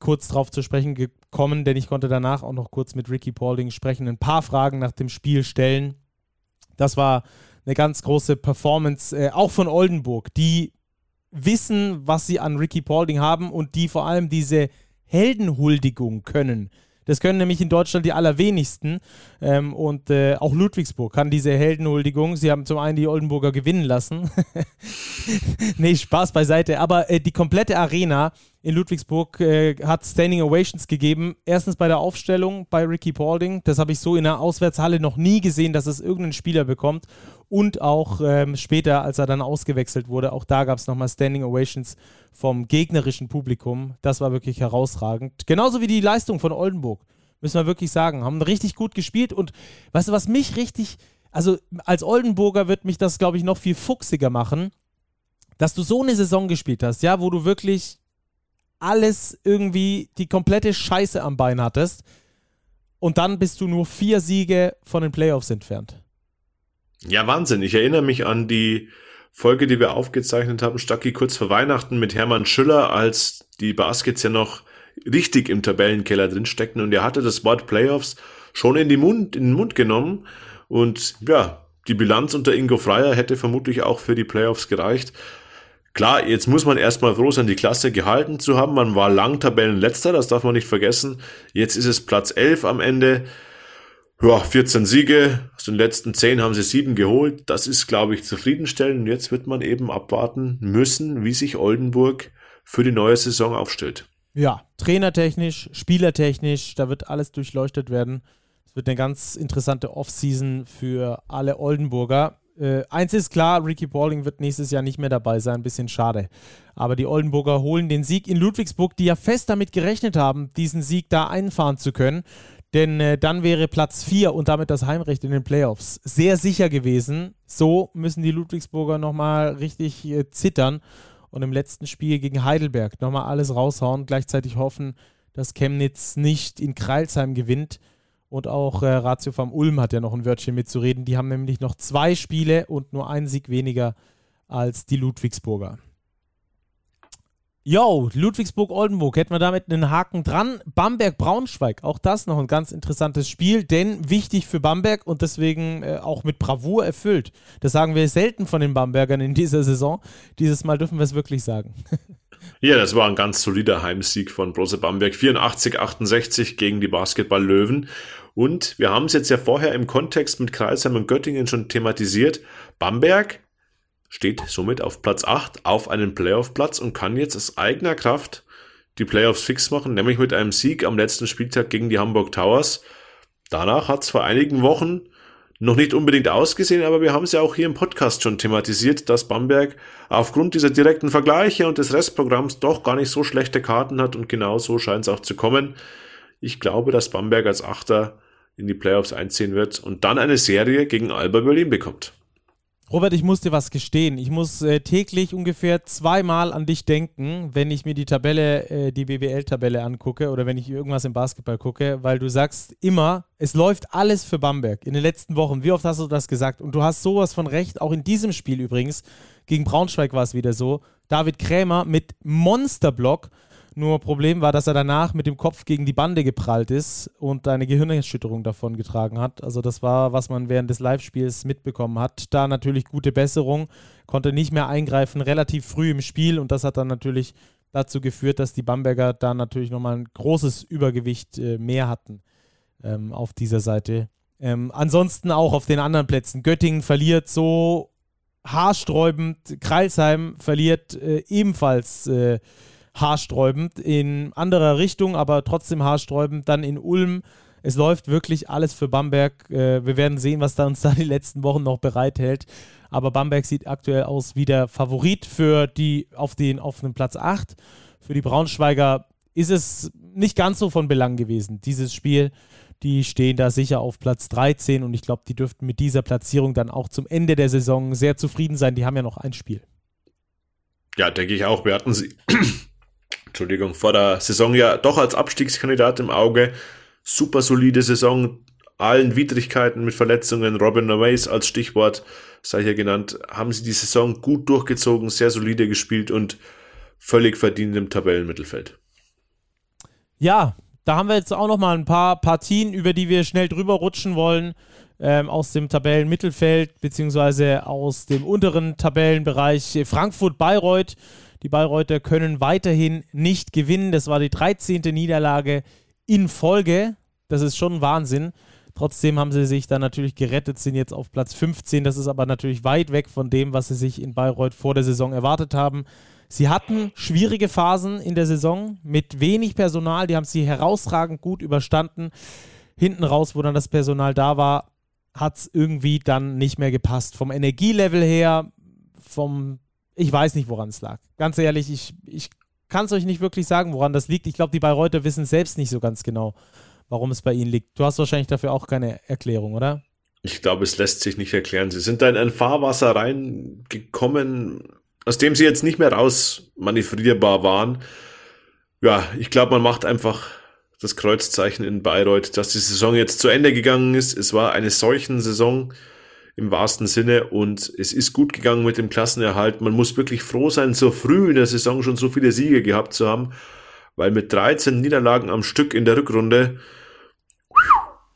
Speaker 1: kurz drauf zu sprechen gekommen, denn ich konnte danach auch noch kurz mit Ricky Paulding sprechen, ein paar Fragen nach dem Spiel stellen. Das war eine ganz große Performance, äh, auch von Oldenburg, die wissen, was sie an Ricky Paulding haben und die vor allem diese Heldenhuldigung können. Das können nämlich in Deutschland die allerwenigsten. Ähm, und äh, auch Ludwigsburg kann diese Heldenhuldigung. Sie haben zum einen die Oldenburger gewinnen lassen. nee, Spaß beiseite. Aber äh, die komplette Arena in Ludwigsburg äh, hat Standing Ovations gegeben. Erstens bei der Aufstellung bei Ricky Paulding. Das habe ich so in der Auswärtshalle noch nie gesehen, dass es irgendein Spieler bekommt. Und auch ähm, später, als er dann ausgewechselt wurde, auch da gab es nochmal Standing Ovations vom gegnerischen Publikum. Das war wirklich herausragend. Genauso wie die Leistung von Oldenburg, müssen wir wirklich sagen. Haben richtig gut gespielt. Und weißt du, was mich richtig, also als Oldenburger wird mich das, glaube ich, noch viel fuchsiger machen, dass du so eine Saison gespielt hast, ja, wo du wirklich alles irgendwie die komplette Scheiße am Bein hattest. Und dann bist du nur vier Siege von den Playoffs entfernt.
Speaker 2: Ja, Wahnsinn. Ich erinnere mich an die Folge, die wir aufgezeichnet haben, Stacki kurz vor Weihnachten mit Hermann Schüller, als die Baskets ja noch richtig im Tabellenkeller drin steckten und er hatte das Wort Playoffs schon in, Mund, in den Mund genommen und ja, die Bilanz unter Ingo Freier hätte vermutlich auch für die Playoffs gereicht. Klar, jetzt muss man erstmal froh sein, die Klasse gehalten zu haben. Man war lang Tabellenletzter, das darf man nicht vergessen. Jetzt ist es Platz 11 am Ende. Ja, 14 Siege, aus den letzten 10 haben sie 7 geholt. Das ist, glaube ich, zufriedenstellend. Und jetzt wird man eben abwarten müssen, wie sich Oldenburg für die neue Saison aufstellt.
Speaker 1: Ja, trainertechnisch, spielertechnisch, da wird alles durchleuchtet werden. Es wird eine ganz interessante Offseason für alle Oldenburger. Äh, eins ist klar, Ricky Paulding wird nächstes Jahr nicht mehr dabei sein, ein bisschen schade. Aber die Oldenburger holen den Sieg in Ludwigsburg, die ja fest damit gerechnet haben, diesen Sieg da einfahren zu können. Denn äh, dann wäre Platz 4 und damit das Heimrecht in den Playoffs sehr sicher gewesen. So müssen die Ludwigsburger nochmal richtig äh, zittern und im letzten Spiel gegen Heidelberg nochmal alles raushauen. Gleichzeitig hoffen, dass Chemnitz nicht in Kreilsheim gewinnt und auch äh, Ratio vom Ulm hat ja noch ein Wörtchen mitzureden. Die haben nämlich noch zwei Spiele und nur einen Sieg weniger als die Ludwigsburger. Jo, Ludwigsburg-Oldenburg, hätten wir damit einen Haken dran. Bamberg-Braunschweig, auch das noch ein ganz interessantes Spiel, denn wichtig für Bamberg und deswegen äh, auch mit Bravour erfüllt. Das sagen wir selten von den Bambergern in dieser Saison. Dieses Mal dürfen wir es wirklich sagen.
Speaker 2: Ja, das war ein ganz solider Heimsieg von Brose Bamberg. 84-68 gegen die Basketball-Löwen. Und wir haben es jetzt ja vorher im Kontext mit Kreisheim und Göttingen schon thematisiert. Bamberg steht somit auf Platz 8 auf einen Playoff-Platz und kann jetzt aus eigener Kraft die Playoffs fix machen, nämlich mit einem Sieg am letzten Spieltag gegen die Hamburg Towers. danach hat es vor einigen Wochen noch nicht unbedingt ausgesehen, aber wir haben es ja auch hier im Podcast schon thematisiert, dass Bamberg aufgrund dieser direkten Vergleiche und des Restprogramms doch gar nicht so schlechte Karten hat und genau so scheint es auch zu kommen. Ich glaube, dass Bamberg als Achter in die Playoffs einziehen wird und dann eine Serie gegen Alba Berlin bekommt.
Speaker 1: Robert, ich muss dir was gestehen. Ich muss äh, täglich ungefähr zweimal an dich denken, wenn ich mir die Tabelle, äh, die BWL-Tabelle angucke oder wenn ich irgendwas im Basketball gucke, weil du sagst immer, es läuft alles für Bamberg in den letzten Wochen. Wie oft hast du das gesagt? Und du hast sowas von recht, auch in diesem Spiel übrigens. Gegen Braunschweig war es wieder so. David Krämer mit Monsterblock nur Problem war, dass er danach mit dem Kopf gegen die Bande geprallt ist und eine Gehirnerschütterung davon getragen hat. Also das war, was man während des Live-Spiels mitbekommen hat. Da natürlich gute Besserung, konnte nicht mehr eingreifen, relativ früh im Spiel und das hat dann natürlich dazu geführt, dass die Bamberger da natürlich nochmal ein großes Übergewicht äh, mehr hatten ähm, auf dieser Seite. Ähm, ansonsten auch auf den anderen Plätzen. Göttingen verliert so haarsträubend, Kreilsheim verliert äh, ebenfalls äh, haarsträubend. In anderer Richtung, aber trotzdem haarsträubend. Dann in Ulm. Es läuft wirklich alles für Bamberg. Äh, wir werden sehen, was da uns da die letzten Wochen noch bereithält. Aber Bamberg sieht aktuell aus wie der Favorit für die auf den offenen Platz 8. Für die Braunschweiger ist es nicht ganz so von Belang gewesen, dieses Spiel. Die stehen da sicher auf Platz 13 und ich glaube, die dürften mit dieser Platzierung dann auch zum Ende der Saison sehr zufrieden sein. Die haben ja noch ein Spiel.
Speaker 2: Ja, denke ich auch. Wir hatten sie Entschuldigung, vor der Saison ja doch als Abstiegskandidat im Auge. Super solide Saison, allen Widrigkeiten mit Verletzungen, Robin Novaes als Stichwort, sei hier genannt, haben sie die Saison gut durchgezogen, sehr solide gespielt und völlig verdient im Tabellenmittelfeld.
Speaker 1: Ja, da haben wir jetzt auch noch mal ein paar Partien, über die wir schnell drüber rutschen wollen. Ähm, aus dem Tabellenmittelfeld beziehungsweise aus dem unteren Tabellenbereich Frankfurt-Bayreuth die Bayreuther können weiterhin nicht gewinnen. Das war die 13. Niederlage in Folge. Das ist schon Wahnsinn. Trotzdem haben sie sich dann natürlich gerettet, sind jetzt auf Platz 15. Das ist aber natürlich weit weg von dem, was sie sich in Bayreuth vor der Saison erwartet haben. Sie hatten schwierige Phasen in der Saison mit wenig Personal. Die haben sie herausragend gut überstanden. Hinten raus, wo dann das Personal da war, hat es irgendwie dann nicht mehr gepasst. Vom Energielevel her, vom ich weiß nicht, woran es lag. Ganz ehrlich, ich, ich kann es euch nicht wirklich sagen, woran das liegt. Ich glaube, die Bayreuther wissen selbst nicht so ganz genau, warum es bei ihnen liegt. Du hast wahrscheinlich dafür auch keine Erklärung, oder?
Speaker 2: Ich glaube, es lässt sich nicht erklären. Sie sind da in ein Fahrwasser reingekommen, aus dem sie jetzt nicht mehr raus manövrierbar waren. Ja, ich glaube, man macht einfach das Kreuzzeichen in Bayreuth, dass die Saison jetzt zu Ende gegangen ist. Es war eine solchen Saison im wahrsten Sinne und es ist gut gegangen mit dem Klassenerhalt. Man muss wirklich froh sein, so früh in der Saison schon so viele Siege gehabt zu haben, weil mit 13 Niederlagen am Stück in der Rückrunde,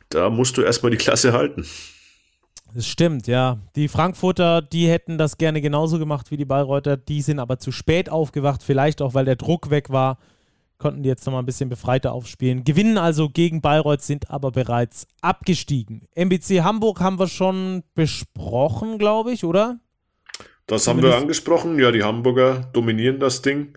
Speaker 2: da musst du erstmal die Klasse halten.
Speaker 1: Das stimmt, ja. Die Frankfurter, die hätten das gerne genauso gemacht wie die Bayreuther, die sind aber zu spät aufgewacht, vielleicht auch, weil der Druck weg war konnten die jetzt nochmal ein bisschen befreiter aufspielen. Gewinnen also gegen Bayreuth, sind aber bereits abgestiegen. MBC Hamburg haben wir schon besprochen, glaube ich, oder?
Speaker 2: Das haben wir angesprochen. Ja, die Hamburger dominieren das Ding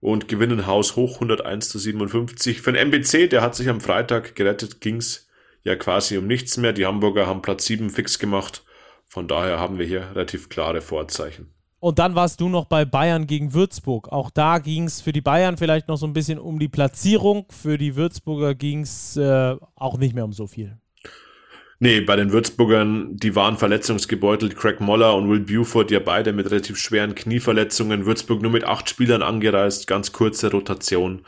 Speaker 2: und gewinnen Haus hoch 101 zu 57. Für den MBC, der hat sich am Freitag gerettet, ging es ja quasi um nichts mehr. Die Hamburger haben Platz 7 fix gemacht. Von daher haben wir hier relativ klare Vorzeichen.
Speaker 1: Und dann warst du noch bei Bayern gegen Würzburg. Auch da ging es für die Bayern vielleicht noch so ein bisschen um die Platzierung. Für die Würzburger ging es äh, auch nicht mehr um so viel.
Speaker 2: Nee, bei den Würzburgern, die waren verletzungsgebeutelt. Craig Moller und Will Buford, ja beide mit relativ schweren Knieverletzungen. Würzburg nur mit acht Spielern angereist, ganz kurze Rotation.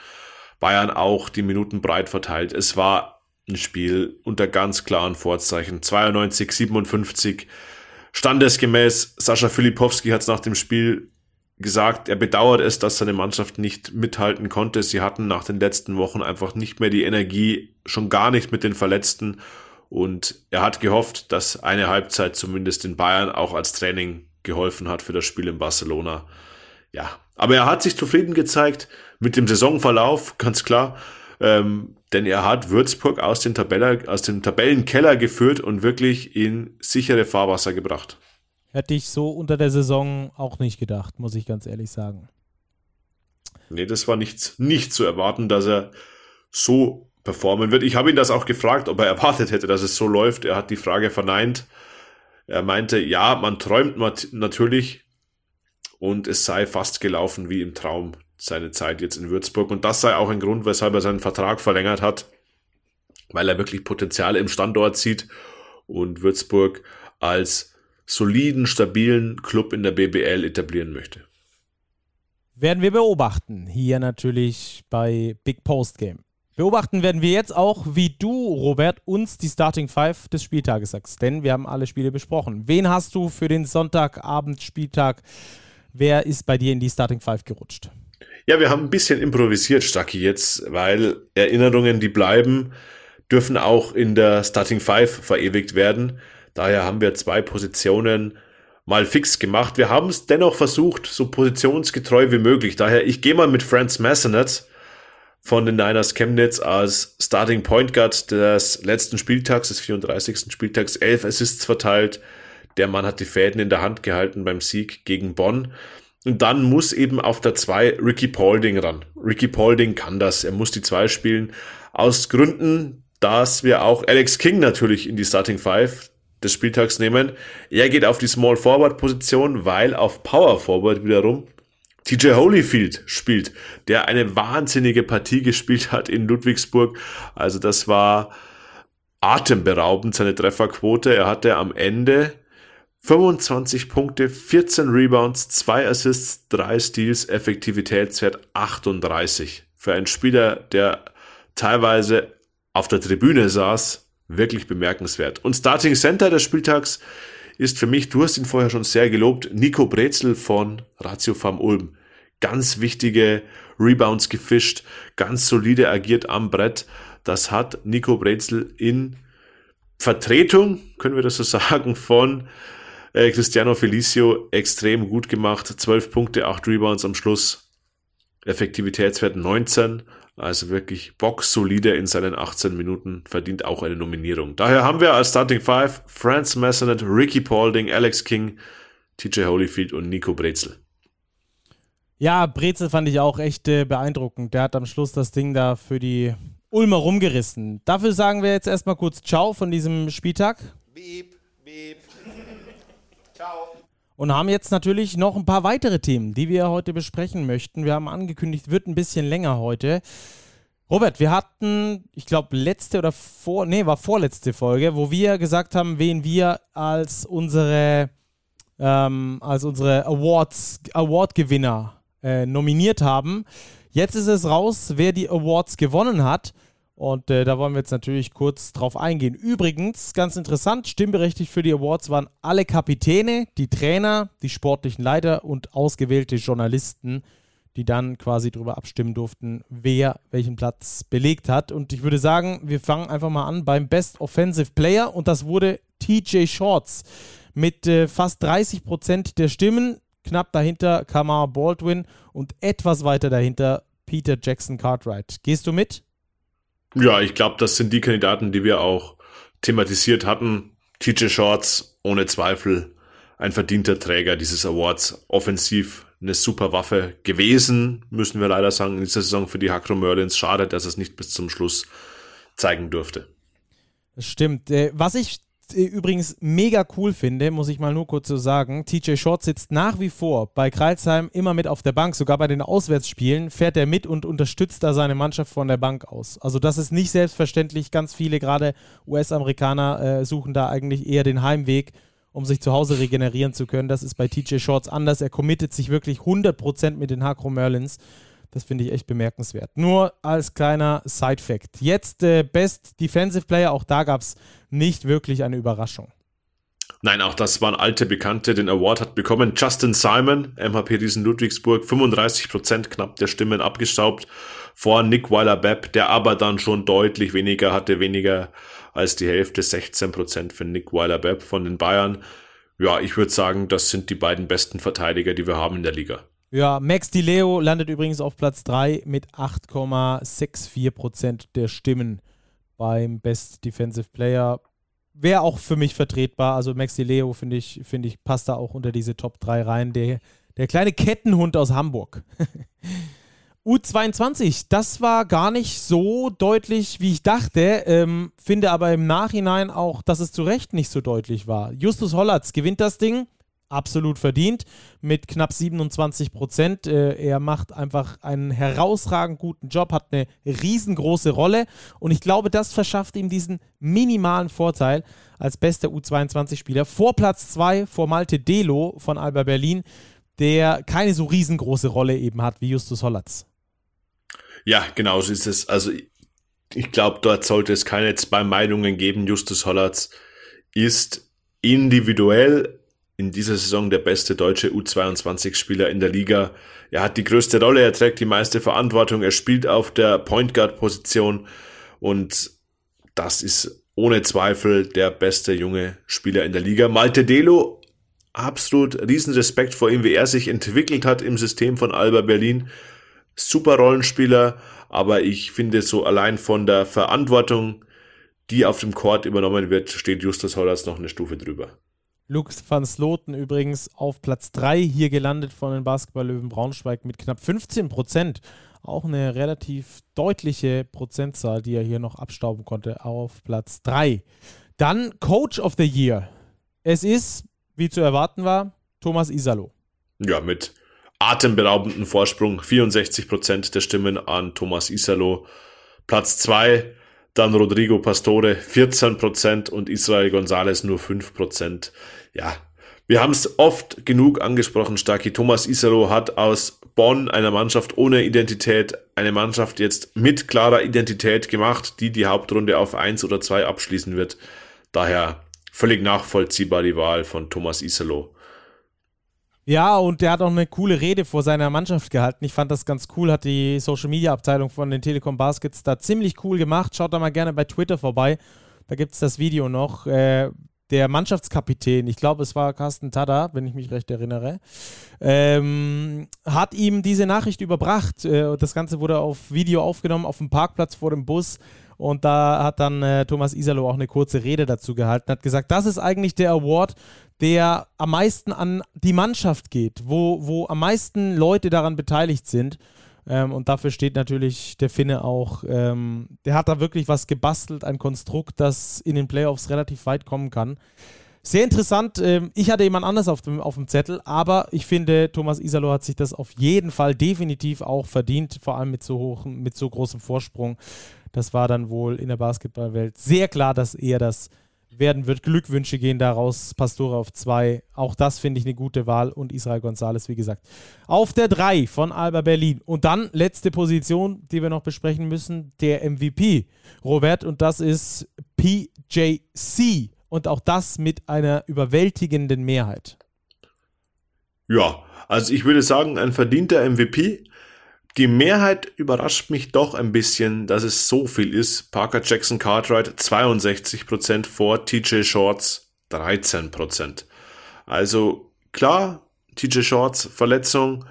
Speaker 2: Bayern auch die Minuten breit verteilt. Es war ein Spiel unter ganz klaren Vorzeichen. 92, 57 Standesgemäß, Sascha Filipowski hat es nach dem Spiel gesagt, er bedauert es, dass seine Mannschaft nicht mithalten konnte. Sie hatten nach den letzten Wochen einfach nicht mehr die Energie, schon gar nicht mit den Verletzten. Und er hat gehofft, dass eine Halbzeit zumindest in Bayern auch als Training geholfen hat für das Spiel in Barcelona. Ja, aber er hat sich zufrieden gezeigt mit dem Saisonverlauf, ganz klar. Ähm, denn er hat Würzburg aus, den Tabelle, aus dem Tabellenkeller geführt und wirklich in sichere Fahrwasser gebracht.
Speaker 1: Hätte ich so unter der Saison auch nicht gedacht, muss ich ganz ehrlich sagen.
Speaker 2: Nee, das war nichts, nicht zu erwarten, dass er so performen wird. Ich habe ihn das auch gefragt, ob er erwartet hätte, dass es so läuft. Er hat die Frage verneint. Er meinte, ja, man träumt natürlich und es sei fast gelaufen wie im Traum seine Zeit jetzt in Würzburg. Und das sei auch ein Grund, weshalb er seinen Vertrag verlängert hat, weil er wirklich Potenziale im Standort sieht und Würzburg als soliden, stabilen Club in der BBL etablieren möchte.
Speaker 1: Werden wir beobachten. Hier natürlich bei Big Post Game. Beobachten werden wir jetzt auch, wie du, Robert, uns die Starting Five des Spieltages sagst. Denn wir haben alle Spiele besprochen. Wen hast du für den Sonntagabend Spieltag? Wer ist bei dir in die Starting Five gerutscht?
Speaker 2: Ja, wir haben ein bisschen improvisiert, Stacki, jetzt, weil Erinnerungen, die bleiben, dürfen auch in der Starting Five verewigt werden. Daher haben wir zwei Positionen mal fix gemacht. Wir haben es dennoch versucht, so positionsgetreu wie möglich. Daher, ich gehe mal mit Franz Massenet von den Niners Chemnitz als Starting Point Guard des letzten Spieltags, des 34. Spieltags, elf Assists verteilt. Der Mann hat die Fäden in der Hand gehalten beim Sieg gegen Bonn. Und dann muss eben auf der 2 Ricky Paulding ran. Ricky Paulding kann das. Er muss die 2 spielen. Aus Gründen, dass wir auch Alex King natürlich in die Starting 5 des Spieltags nehmen. Er geht auf die Small Forward Position, weil auf Power Forward wiederum TJ Holyfield spielt, der eine wahnsinnige Partie gespielt hat in Ludwigsburg. Also das war atemberaubend, seine Trefferquote. Er hatte am Ende 25 Punkte, 14 Rebounds, 2 Assists, 3 Steals, Effektivitätswert 38. Für einen Spieler, der teilweise auf der Tribüne saß, wirklich bemerkenswert. Und Starting Center des Spieltags ist für mich, du hast ihn vorher schon sehr gelobt, Nico Brezel von Ratio Farm Ulm. Ganz wichtige Rebounds gefischt, ganz solide agiert am Brett. Das hat Nico Brezel in Vertretung, können wir das so sagen, von äh, Cristiano Felicio extrem gut gemacht. 12 Punkte, 8 Rebounds am Schluss. Effektivitätswert 19. Also wirklich boxsolide in seinen 18 Minuten, verdient auch eine Nominierung. Daher haben wir als Starting Five Franz Massenet, Ricky Paulding, Alex King, TJ Holyfield und Nico Brezel.
Speaker 1: Ja, Brezel fand ich auch echt äh, beeindruckend. Der hat am Schluss das Ding da für die Ulmer rumgerissen. Dafür sagen wir jetzt erstmal kurz Ciao von diesem Spieltag. Beep, beep. Und haben jetzt natürlich noch ein paar weitere Themen, die wir heute besprechen möchten. Wir haben angekündigt, wird ein bisschen länger heute. Robert, wir hatten, ich glaube, letzte oder vor, nee, war vorletzte Folge, wo wir gesagt haben, wen wir als unsere, ähm, als unsere Awards, Award-Gewinner äh, nominiert haben. Jetzt ist es raus, wer die Awards gewonnen hat. Und äh, da wollen wir jetzt natürlich kurz drauf eingehen. Übrigens, ganz interessant, stimmberechtigt für die Awards waren alle Kapitäne, die Trainer, die sportlichen Leiter und ausgewählte Journalisten, die dann quasi darüber abstimmen durften, wer welchen Platz belegt hat. Und ich würde sagen, wir fangen einfach mal an beim Best Offensive Player und das wurde TJ Shorts mit äh, fast 30 Prozent der Stimmen. Knapp dahinter Kamar Baldwin und etwas weiter dahinter Peter Jackson Cartwright. Gehst du mit?
Speaker 2: Ja, ich glaube, das sind die Kandidaten, die wir auch thematisiert hatten. TJ Shorts, ohne Zweifel ein verdienter Träger dieses Awards. Offensiv eine super Waffe gewesen, müssen wir leider sagen, in dieser Saison für die Hakro Merlins. Schade, dass es nicht bis zum Schluss zeigen durfte.
Speaker 1: Stimmt. Äh, was ich übrigens mega cool finde, muss ich mal nur kurz so sagen, TJ Short sitzt nach wie vor bei Kreilsheim immer mit auf der Bank, sogar bei den Auswärtsspielen fährt er mit und unterstützt da seine Mannschaft von der Bank aus. Also das ist nicht selbstverständlich. Ganz viele, gerade US-Amerikaner, äh, suchen da eigentlich eher den Heimweg, um sich zu Hause regenerieren zu können. Das ist bei TJ Shorts anders. Er committet sich wirklich 100% mit den Hakro Merlins. Das finde ich echt bemerkenswert. Nur als kleiner Side-Fact. Jetzt äh, Best Defensive Player, auch da gab es nicht wirklich eine Überraschung.
Speaker 2: Nein, auch das waren alte Bekannte. Den Award hat bekommen Justin Simon, MHP Riesen Ludwigsburg, 35 Prozent knapp der Stimmen abgestaubt vor Nick Weiler-Bepp, der aber dann schon deutlich weniger hatte, weniger als die Hälfte, 16 Prozent für Nick Weiler-Bepp von den Bayern. Ja, ich würde sagen, das sind die beiden besten Verteidiger, die wir haben in der Liga.
Speaker 1: Ja, Max Di Leo landet übrigens auf Platz 3 mit 8,64% der Stimmen beim Best Defensive Player. Wäre auch für mich vertretbar. Also Max Di Leo, finde ich, find ich, passt da auch unter diese Top 3 rein. Der, der kleine Kettenhund aus Hamburg. U22, das war gar nicht so deutlich, wie ich dachte. Ähm, finde aber im Nachhinein auch, dass es zu Recht nicht so deutlich war. Justus Hollatz gewinnt das Ding absolut verdient mit knapp 27 Prozent. Äh, er macht einfach einen herausragend guten Job, hat eine riesengroße Rolle und ich glaube, das verschafft ihm diesen minimalen Vorteil als bester U22-Spieler vor Platz 2, vor Malte Delo von Alba Berlin, der keine so riesengroße Rolle eben hat wie Justus Hollatz.
Speaker 2: Ja, genau so ist es. Also ich glaube, dort sollte es keine zwei Meinungen geben. Justus Hollatz ist individuell in dieser Saison der beste deutsche U22-Spieler in der Liga. Er hat die größte Rolle, er trägt die meiste Verantwortung, er spielt auf der Point Guard-Position und das ist ohne Zweifel der beste junge Spieler in der Liga. Malte Delo, absolut riesen Respekt vor ihm, wie er sich entwickelt hat im System von Alba Berlin. Super Rollenspieler, aber ich finde so allein von der Verantwortung, die auf dem Court übernommen wird, steht Justus Hollers noch eine Stufe drüber.
Speaker 1: Luke van Sloten übrigens auf Platz 3 hier gelandet von den Basketball-Löwen Braunschweig mit knapp 15 Prozent. Auch eine relativ deutliche Prozentzahl, die er hier noch abstauben konnte, auf Platz 3. Dann Coach of the Year. Es ist, wie zu erwarten war, Thomas Isalo.
Speaker 2: Ja, mit atemberaubendem Vorsprung. 64 Prozent der Stimmen an Thomas Isalo. Platz 2 dann Rodrigo Pastore 14% und Israel Gonzalez nur 5%. Ja, wir haben es oft genug angesprochen, Starki. Thomas Isalo hat aus Bonn, einer Mannschaft ohne Identität, eine Mannschaft jetzt mit klarer Identität gemacht, die die Hauptrunde auf 1 oder 2 abschließen wird. Daher völlig nachvollziehbar die Wahl von Thomas Isalo.
Speaker 1: Ja, und der hat auch eine coole Rede vor seiner Mannschaft gehalten. Ich fand das ganz cool, hat die Social Media Abteilung von den Telekom Baskets da ziemlich cool gemacht. Schaut da mal gerne bei Twitter vorbei. Da gibt es das Video noch. Äh, der Mannschaftskapitän, ich glaube, es war Carsten Tada, wenn ich mich recht erinnere, ähm, hat ihm diese Nachricht überbracht. Äh, das Ganze wurde auf Video aufgenommen, auf dem Parkplatz vor dem Bus. Und da hat dann äh, Thomas Isalo auch eine kurze Rede dazu gehalten, hat gesagt, das ist eigentlich der Award, der am meisten an die Mannschaft geht, wo, wo am meisten Leute daran beteiligt sind. Ähm, und dafür steht natürlich der Finne auch. Ähm, der hat da wirklich was gebastelt, ein Konstrukt, das in den Playoffs relativ weit kommen kann. Sehr interessant. Ähm, ich hatte jemand anders auf dem, auf dem Zettel, aber ich finde, Thomas Isalo hat sich das auf jeden Fall definitiv auch verdient, vor allem mit so hohem, mit so großem Vorsprung. Das war dann wohl in der Basketballwelt sehr klar, dass er das werden wird. Glückwünsche gehen daraus. Pastore auf zwei. Auch das finde ich eine gute Wahl. Und Israel Gonzalez, wie gesagt, auf der drei von Alba Berlin. Und dann letzte Position, die wir noch besprechen müssen, der MVP, Robert. Und das ist PJC. Und auch das mit einer überwältigenden Mehrheit.
Speaker 2: Ja, also ich würde sagen, ein verdienter MVP. Die Mehrheit überrascht mich doch ein bisschen, dass es so viel ist. Parker Jackson Cartwright 62% vor TJ Shorts 13%. Also klar, TJ Shorts Verletzung,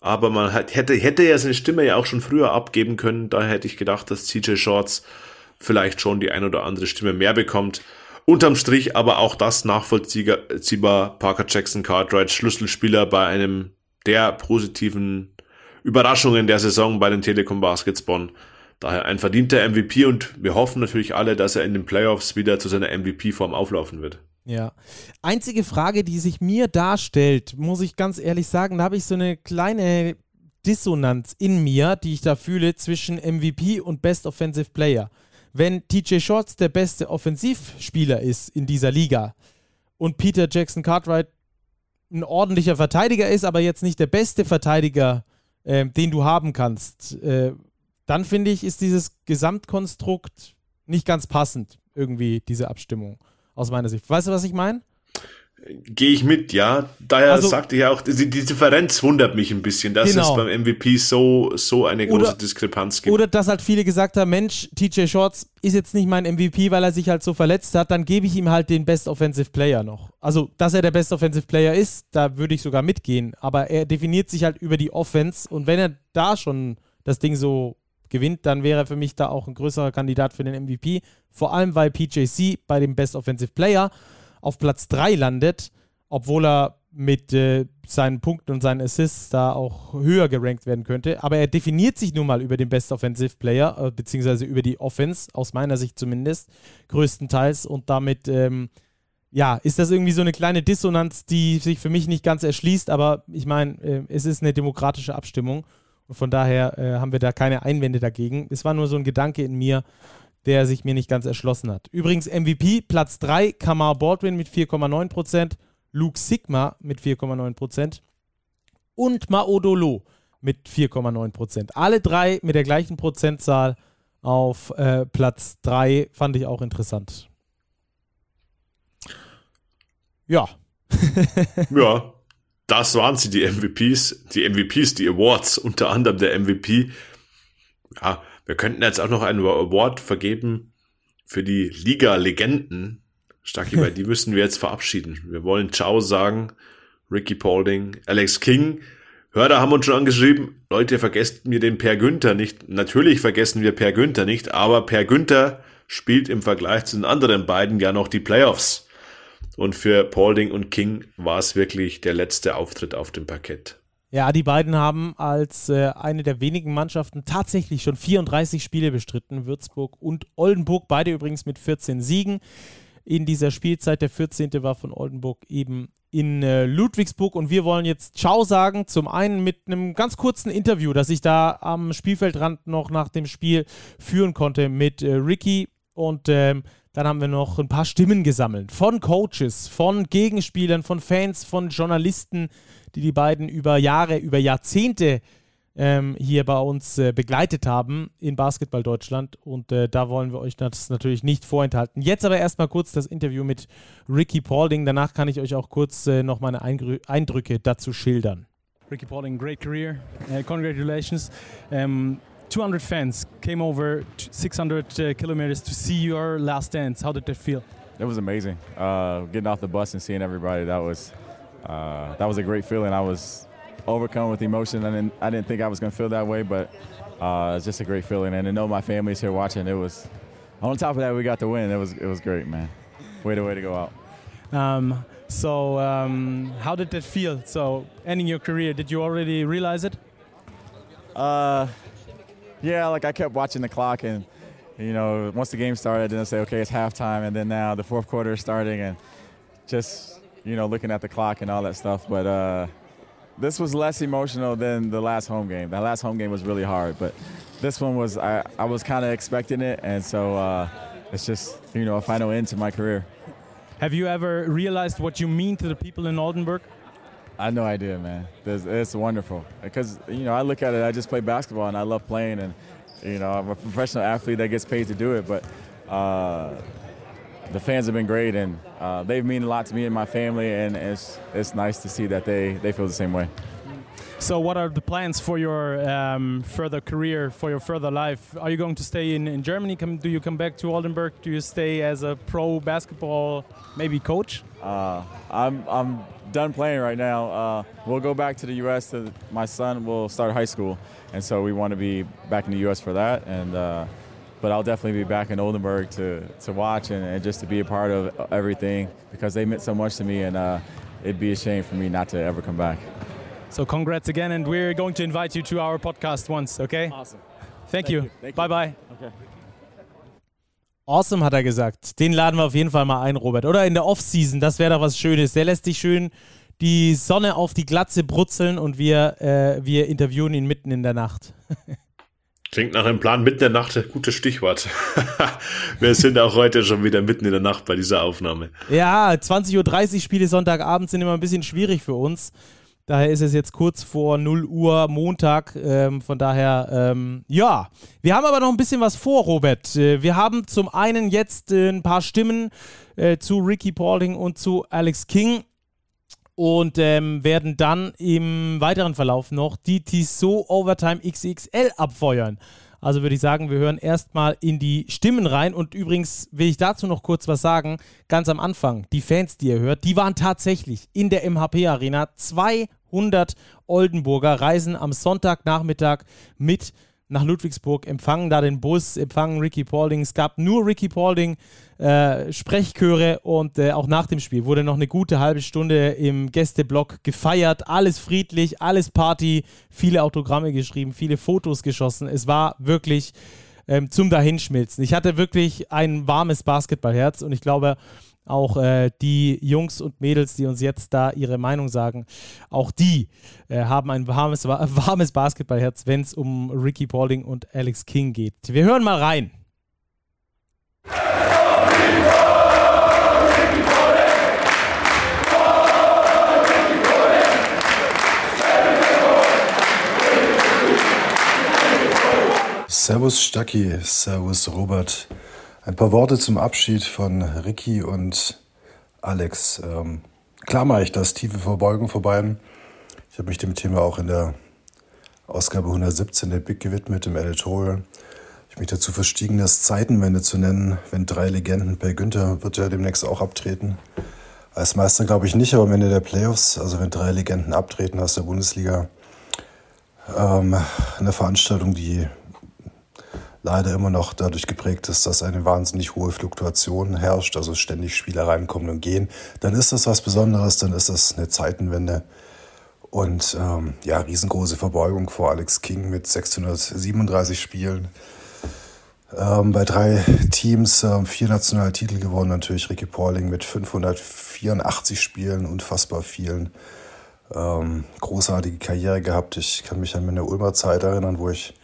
Speaker 2: aber man hätte, hätte ja seine Stimme ja auch schon früher abgeben können. Daher hätte ich gedacht, dass TJ Shorts vielleicht schon die ein oder andere Stimme mehr bekommt. Unterm Strich aber auch das nachvollziehbar. Parker Jackson Cartwright, Schlüsselspieler bei einem der positiven Überraschungen der Saison bei den Telekom Baskets Bonn. Daher ein verdienter MVP und wir hoffen natürlich alle, dass er in den Playoffs wieder zu seiner MVP-Form auflaufen wird.
Speaker 1: Ja. Einzige Frage, die sich mir darstellt, muss ich ganz ehrlich sagen, da habe ich so eine kleine Dissonanz in mir, die ich da fühle zwischen MVP und Best Offensive Player. Wenn TJ Shorts der beste Offensivspieler ist in dieser Liga und Peter Jackson Cartwright ein ordentlicher Verteidiger ist, aber jetzt nicht der beste Verteidiger äh, den du haben kannst, äh, dann finde ich, ist dieses Gesamtkonstrukt nicht ganz passend, irgendwie, diese Abstimmung, aus meiner Sicht. Weißt du, was ich meine?
Speaker 2: Gehe ich mit, ja. Daher also, sagte ich auch, die, die, Differenz wundert mich ein bisschen, dass genau. es beim MVP so, so eine große oder, Diskrepanz gibt.
Speaker 1: Oder dass halt viele gesagt haben, Mensch, TJ Shorts ist jetzt nicht mein MVP, weil er sich halt so verletzt hat, dann gebe ich ihm halt den Best Offensive Player noch. Also, dass er der Best Offensive Player ist, da würde ich sogar mitgehen. Aber er definiert sich halt über die Offense und wenn er da schon das Ding so gewinnt, dann wäre er für mich da auch ein größerer Kandidat für den MVP. Vor allem, weil PJC bei dem Best Offensive Player auf Platz 3 landet, obwohl er mit äh, seinen Punkten und seinen Assists da auch höher gerankt werden könnte. Aber er definiert sich nun mal über den Best Offensive Player, äh, beziehungsweise über die Offense, aus meiner Sicht zumindest, größtenteils. Und damit, ähm, ja, ist das irgendwie so eine kleine Dissonanz, die sich für mich nicht ganz erschließt. Aber ich meine, äh, es ist eine demokratische Abstimmung. Und von daher äh, haben wir da keine Einwände dagegen. Es war nur so ein Gedanke in mir, der sich mir nicht ganz erschlossen hat. Übrigens MVP, Platz 3, Kamar Baldwin mit 4,9 Prozent. Luke Sigma mit 4,9% und Maodolo mit 4,9%. Alle drei mit der gleichen Prozentzahl auf äh, Platz 3 fand ich auch interessant.
Speaker 2: Ja. ja, das waren sie, die MVPs. Die MVPs, die Awards, unter anderem der MVP. Ja, wir könnten jetzt auch noch einen Award vergeben für die Liga-Legenden Starky, bei die müssen wir jetzt verabschieden. Wir wollen Ciao sagen. Ricky Paulding, Alex King. Hörer haben uns schon angeschrieben, Leute, vergesst mir den Per Günther nicht. Natürlich vergessen wir Per Günther nicht, aber Per Günther spielt im Vergleich zu den anderen beiden ja noch die Playoffs. Und für Paulding und King war es wirklich der letzte Auftritt auf dem Parkett.
Speaker 1: Ja, die beiden haben als äh, eine der wenigen Mannschaften tatsächlich schon 34 Spiele bestritten. Würzburg und Oldenburg, beide übrigens mit 14 Siegen in dieser Spielzeit. Der 14. war von Oldenburg eben in äh, Ludwigsburg und wir wollen jetzt Ciao sagen. Zum einen mit einem ganz kurzen Interview, das ich da am Spielfeldrand noch nach dem Spiel führen konnte mit äh, Ricky und ähm, dann haben wir noch ein paar Stimmen gesammelt von Coaches, von Gegenspielern, von Fans, von Journalisten, die die beiden über Jahre, über Jahrzehnte ähm, hier bei uns äh, begleitet haben in Basketball Deutschland. Und äh, da wollen wir euch das natürlich nicht vorenthalten. Jetzt aber erstmal kurz das Interview mit Ricky Paulding. Danach kann ich euch auch kurz äh, noch meine Eindrü Eindrücke dazu schildern.
Speaker 3: Ricky Paulding, great career. Uh, congratulations. Um, 200 fans came over 600 uh, kilometers to see your last dance. How did that feel?
Speaker 4: It was amazing. Uh, getting off the bus and seeing everybody, that was uh, that was a great feeling. I was overcome with emotion. I didn't, I didn't think I was going to feel that way, but uh, it's just a great feeling. And to know my family's here watching, it was. On top of that, we got the win. It was it was great, man. Way to way to go out.
Speaker 3: Um, so um, how did that feel? So ending your career, did you already realize it?
Speaker 4: Uh, yeah, like I kept watching the clock and. You know, once the game started, then I say, okay, it's halftime, and then now the fourth quarter is starting, and just you know, looking at the clock and all that stuff. But uh, this was less emotional than the last home game. That last home game was really hard, but this one was I, I was kind of expecting it, and so uh, it's just you know a final end to my career.
Speaker 3: Have you ever realized what you mean to the people in Oldenburg?
Speaker 4: I had no idea, man. It's, it's wonderful because you know I look at it. I just play basketball and I love playing, and you know I'm a professional athlete that gets paid to do it, but. Uh, the fans have been great, and uh, they mean a lot to me and my family, and it's it's nice to see that they they feel the same way.
Speaker 3: So, what are the plans for your um, further career, for your further life? Are you going to stay in, in Germany? Come, do you come back to Oldenburg? Do you stay as a pro basketball, maybe coach?
Speaker 4: Uh, I'm I'm done playing right now. Uh, we'll go back to the U.S. To, my son will start high school, and so we want to be back in the U.S. for that, and uh, but I'll definitely be back in Oldenburg to, to watch and, and, just to be a part of everything because they meant so much to me, and uh, it'd be a shame for me not to ever come back.
Speaker 3: So, congrats again, and we're going to invite you to our podcast once, okay?
Speaker 4: Awesome.
Speaker 3: Thank, Thank you. you. Thank bye you. bye. Okay.
Speaker 1: Awesome, hat er gesagt. Den laden wir auf jeden Fall mal ein, Robert. Oder in der Off-Season, das wäre doch was Schönes. Der lässt sich schön die Sonne auf die Glatze brutzeln und wir, äh, wir interviewen ihn mitten in der Nacht.
Speaker 2: Klingt nach einem Plan mitten in der Nacht, gutes Stichwort. Wir sind auch heute schon wieder mitten in der Nacht bei dieser Aufnahme.
Speaker 1: Ja, 20.30 Uhr Spiele Sonntagabend sind immer ein bisschen schwierig für uns. Daher ist es jetzt kurz vor 0 Uhr Montag. Ähm, von daher, ähm, ja. Wir haben aber noch ein bisschen was vor, Robert. Äh, wir haben zum einen jetzt äh, ein paar Stimmen äh, zu Ricky Paulding und zu Alex King und ähm, werden dann im weiteren Verlauf noch die Tissot Overtime XXL abfeuern. Also würde ich sagen, wir hören erstmal in die Stimmen rein. Und übrigens will ich dazu noch kurz was sagen. Ganz am Anfang, die Fans, die ihr hört, die waren tatsächlich in der MHP Arena. 200 Oldenburger reisen am Sonntagnachmittag mit nach Ludwigsburg, empfangen da den Bus, empfangen Ricky Paulding. Es gab nur Ricky Paulding äh, Sprechchöre und äh, auch nach dem Spiel wurde noch eine gute halbe Stunde im Gästeblock gefeiert. Alles friedlich, alles Party, viele Autogramme geschrieben, viele Fotos geschossen. Es war wirklich ähm, zum Dahinschmilzen. Ich hatte wirklich ein warmes Basketballherz und ich glaube, auch äh, die Jungs und Mädels, die uns jetzt da ihre Meinung sagen, auch die äh, haben ein warmes, warmes Basketballherz, wenn es um Ricky Paulding und Alex King geht. Wir hören mal rein.
Speaker 5: Servus Stacki, Servus Robert. Ein paar Worte zum Abschied von Ricky und Alex. Ähm, klar mache ich das, tiefe Verbeugung vor beiden. Ich habe mich dem Thema auch in der Ausgabe 117 der Big gewidmet, im Editorial. Ich mich dazu verstiegen, das Zeitenwende zu nennen, wenn drei Legenden, Per Günther wird ja demnächst auch abtreten. Als Meister glaube ich nicht, aber am Ende der Playoffs, also wenn drei Legenden abtreten aus der Bundesliga, ähm, eine Veranstaltung, die leider immer noch dadurch geprägt ist, dass eine wahnsinnig hohe Fluktuation herrscht, also ständig Spieler reinkommen und gehen, dann ist das was Besonderes, dann ist das eine Zeitenwende. Und ähm, ja, riesengroße Verbeugung vor Alex King mit 637 Spielen. Ähm, bei drei Teams äh, vier nationale Titel gewonnen, natürlich Ricky Pauling mit 584 Spielen, unfassbar vielen. Ähm, großartige Karriere gehabt. Ich kann mich an meine Ulmer Zeit erinnern, wo ich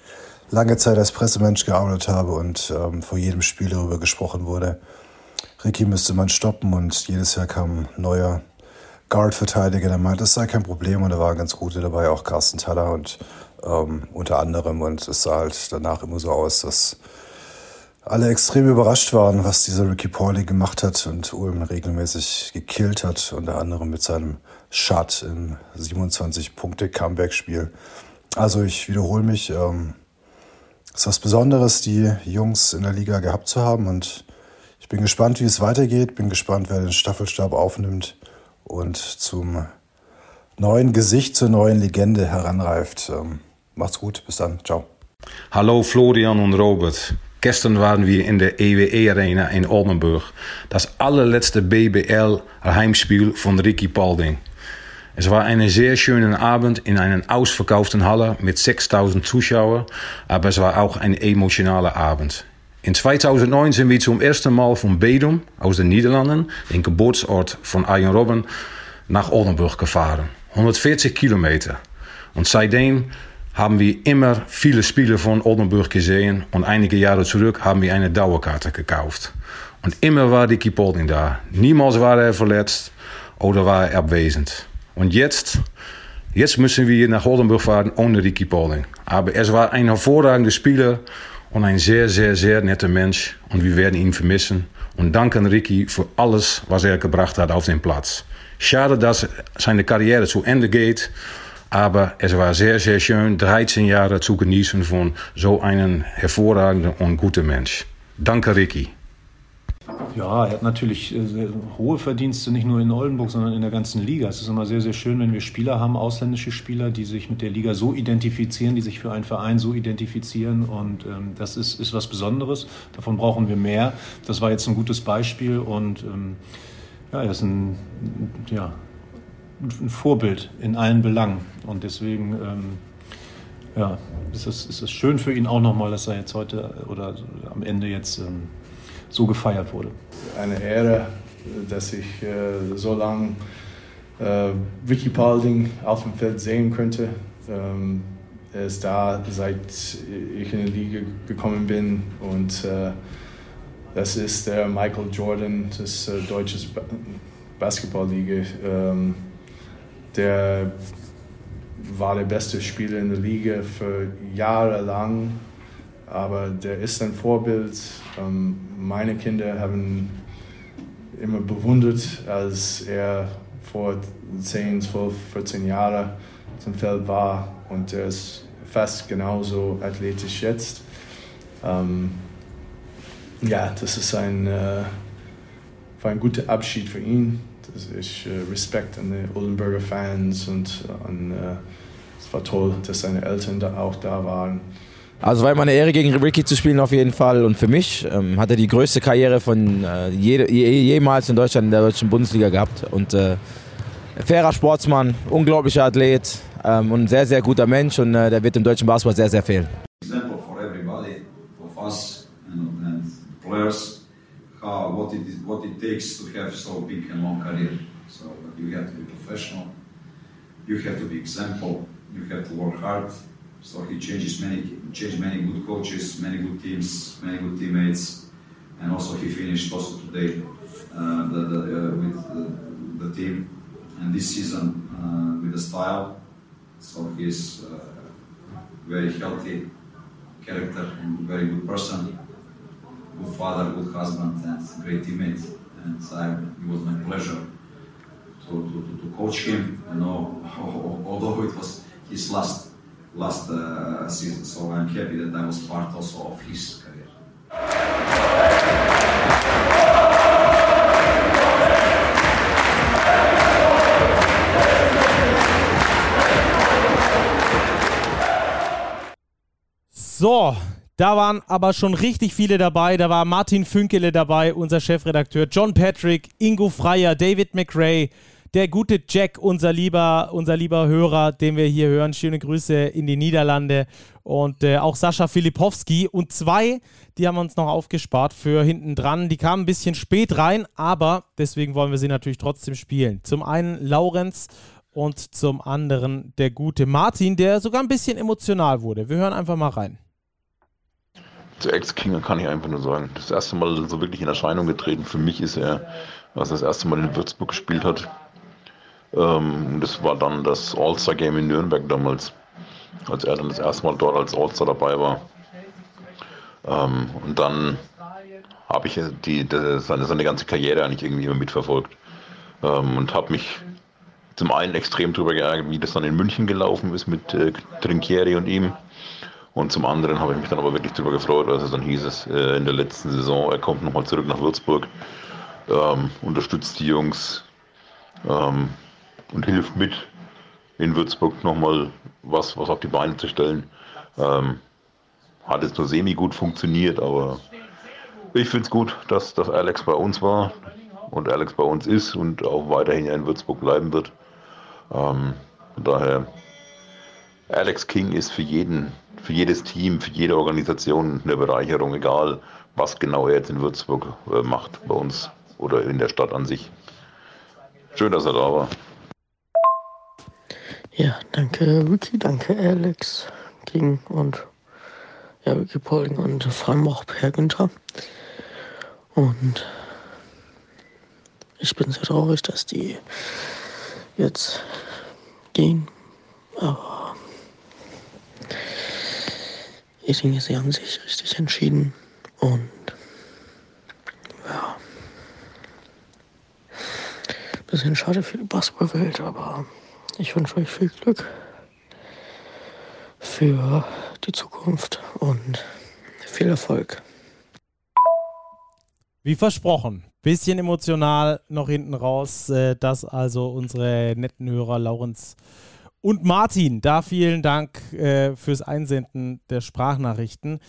Speaker 5: lange Zeit als Pressemensch gearbeitet habe und ähm, vor jedem Spiel darüber gesprochen wurde. Ricky müsste man stoppen und jedes Jahr kam ein neuer Guard-Verteidiger, der meinte, das sei kein Problem und da waren ganz gute dabei, auch Carsten Taller und ähm, unter anderem und es sah halt danach immer so aus, dass alle extrem überrascht waren, was dieser Ricky Pauli gemacht hat und Ulm regelmäßig gekillt hat, unter anderem mit seinem Shot im 27-Punkte-Comeback-Spiel. Also ich wiederhole mich, ähm, es ist was Besonderes, die Jungs in der Liga gehabt zu haben. Und ich bin gespannt, wie es weitergeht. Bin gespannt, wer den Staffelstab aufnimmt und zum neuen Gesicht, zur neuen Legende heranreift. Ähm, macht's gut, bis dann. Ciao.
Speaker 6: Hallo Florian und Robert. Gestern waren wir in der EWE Arena in Oldenburg. Das allerletzte BBL Heimspiel von Ricky Paulding. Es war eine sehr schöne Abend in einer ausverkauften Halle mit 6000 Zuschauern, aber es war auch ein emotionaler Abend. In 2009 sind wir zum ersten Mal von Bedum aus den Niederlanden, den Geburtsort von Arjen Robben, nach Oldenburg gefahren. 140 Kilometer. Und seitdem haben wir immer viele Spiele von Oldenburg gesehen und einige Jahre zurück haben wir eine Dauerkarte gekauft. Und immer war die Kipolding da. Niemals war er verletzt oder war er abwesend. Und jetzt, jetzt müssen wir nach Oldenburg fahren ohne Ricky Pauling. Aber es war ein hervorragender Spieler und ein sehr, sehr, sehr netter Mensch. Und wir werden ihn vermissen. Und danke an Ricky für alles, was er gebracht hat auf den Platz. Schade, dass seine Karriere zu Ende geht. Aber es war sehr, sehr schön, 13 Jahre zu genießen von so einem hervorragenden und guten Mensch. Danke, Ricky.
Speaker 7: Ja, er hat natürlich äh, hohe Verdienste, nicht nur in Oldenburg, sondern in der ganzen Liga. Es ist immer sehr, sehr schön, wenn wir Spieler haben, ausländische Spieler, die sich mit der Liga so identifizieren, die sich für einen Verein so identifizieren. Und ähm, das ist, ist was Besonderes. Davon brauchen wir mehr. Das war jetzt ein gutes Beispiel und ähm, ja, er ist ein, ja, ein Vorbild in allen Belangen. Und deswegen ähm, ja, ist es, ist es schön für ihn auch nochmal, dass er jetzt heute oder am Ende jetzt ähm, so gefeiert wurde.
Speaker 8: Eine Ehre, dass ich äh, so lange äh, Ricky Paulding auf dem Feld sehen könnte. Ähm, er ist da, seit ich in die Liga gekommen bin und äh, das ist der Michael Jordan des äh, deutschen ba Basketballliga. Ähm, der war der beste Spieler in der Liga für Jahre lang aber der ist ein Vorbild. Ähm, meine Kinder haben immer bewundert, als er vor 10, 12, 14 Jahren zum Feld war und er ist fast genauso athletisch jetzt. Ähm, ja, das ist ein, äh, war ein guter Abschied für ihn. Ist äh, Respekt an die Oldenburger Fans und an, äh, es war toll, dass seine Eltern da auch da waren.
Speaker 9: Also war immer eine Ehre, gegen Ricky zu spielen auf jeden Fall. Und für mich ähm, hat er die größte Karriere von äh, je, je, jemals in Deutschland in der deutschen Bundesliga gehabt. Und äh, fairer Sportsmann, unglaublicher Athlet ähm, und ein sehr, sehr guter Mensch. Und äh, der wird im deutschen Basketball sehr, sehr fehlen.
Speaker 10: Example for everybody, of us and, and players, how, what, it is, what so big and long career. So you have to be professional, you have to be example, you have to work hard. So he changes many, changed many good coaches, many good teams, many good teammates, and also he finished also today uh, the, the, uh, with the, the, team, and this season uh, with the style. So he's uh, very healthy character and very good person, good father, good husband, and great teammate. And I, it was my pleasure to, to, to coach him. You know, although it was his last last uh, season. So I'm happy that I was part also of his career.
Speaker 1: So, da waren aber schon richtig viele dabei. Da war Martin Fünkele dabei, unser Chefredakteur, John Patrick, Ingo Freier, David McRae, der gute Jack, unser lieber, unser lieber Hörer, den wir hier hören. Schöne Grüße in die Niederlande und äh, auch Sascha Filipowski und zwei, die haben wir uns noch aufgespart für hinten dran. Die kamen ein bisschen spät rein, aber deswegen wollen wir sie natürlich trotzdem spielen. Zum einen Laurenz und zum anderen der gute Martin, der sogar ein bisschen emotional wurde. Wir hören einfach mal rein.
Speaker 11: Zu Ex-King kann ich einfach nur sagen, das erste Mal so wirklich in Erscheinung getreten. Für mich ist er, was das erste Mal in Würzburg gespielt hat, ähm, das war dann das All-Star-Game in Nürnberg damals, als er dann das erste Mal dort als All-Star dabei war. Ähm, und dann habe ich die, die, seine, seine ganze Karriere eigentlich irgendwie immer mitverfolgt ähm, und habe mich zum einen extrem darüber geärgert, wie das dann in München gelaufen ist mit äh, Trinkieri und ihm. Und zum anderen habe ich mich dann aber wirklich darüber gefreut, als es dann hieß es äh, in der letzten Saison, er kommt nochmal zurück nach Würzburg, ähm, unterstützt die Jungs, ähm, und hilft mit, in Würzburg nochmal was, was auf die Beine zu stellen. Ähm, hat jetzt nur semi gut funktioniert, aber ich finde es gut, dass, dass Alex bei uns war und Alex bei uns ist und auch weiterhin in Würzburg bleiben wird. Ähm, von daher, Alex King ist für jeden, für jedes Team, für jede Organisation eine Bereicherung, egal was genau er jetzt in Würzburg äh, macht, bei uns oder in der Stadt an sich. Schön, dass er da war.
Speaker 12: Ja, danke Vicky, danke Alex, King und ja, Vicky Pauling und vor allem auch Per Günther. Und ich bin sehr traurig, dass die jetzt gehen. Aber ich denke, sie haben sich richtig entschieden. Und ja, bisschen schade für die Basketballwelt, aber ich wünsche euch viel Glück für die Zukunft und viel Erfolg.
Speaker 1: Wie versprochen, bisschen emotional noch hinten raus. Äh, das also unsere netten Hörer Laurenz und Martin. Da vielen Dank äh, fürs Einsenden der Sprachnachrichten.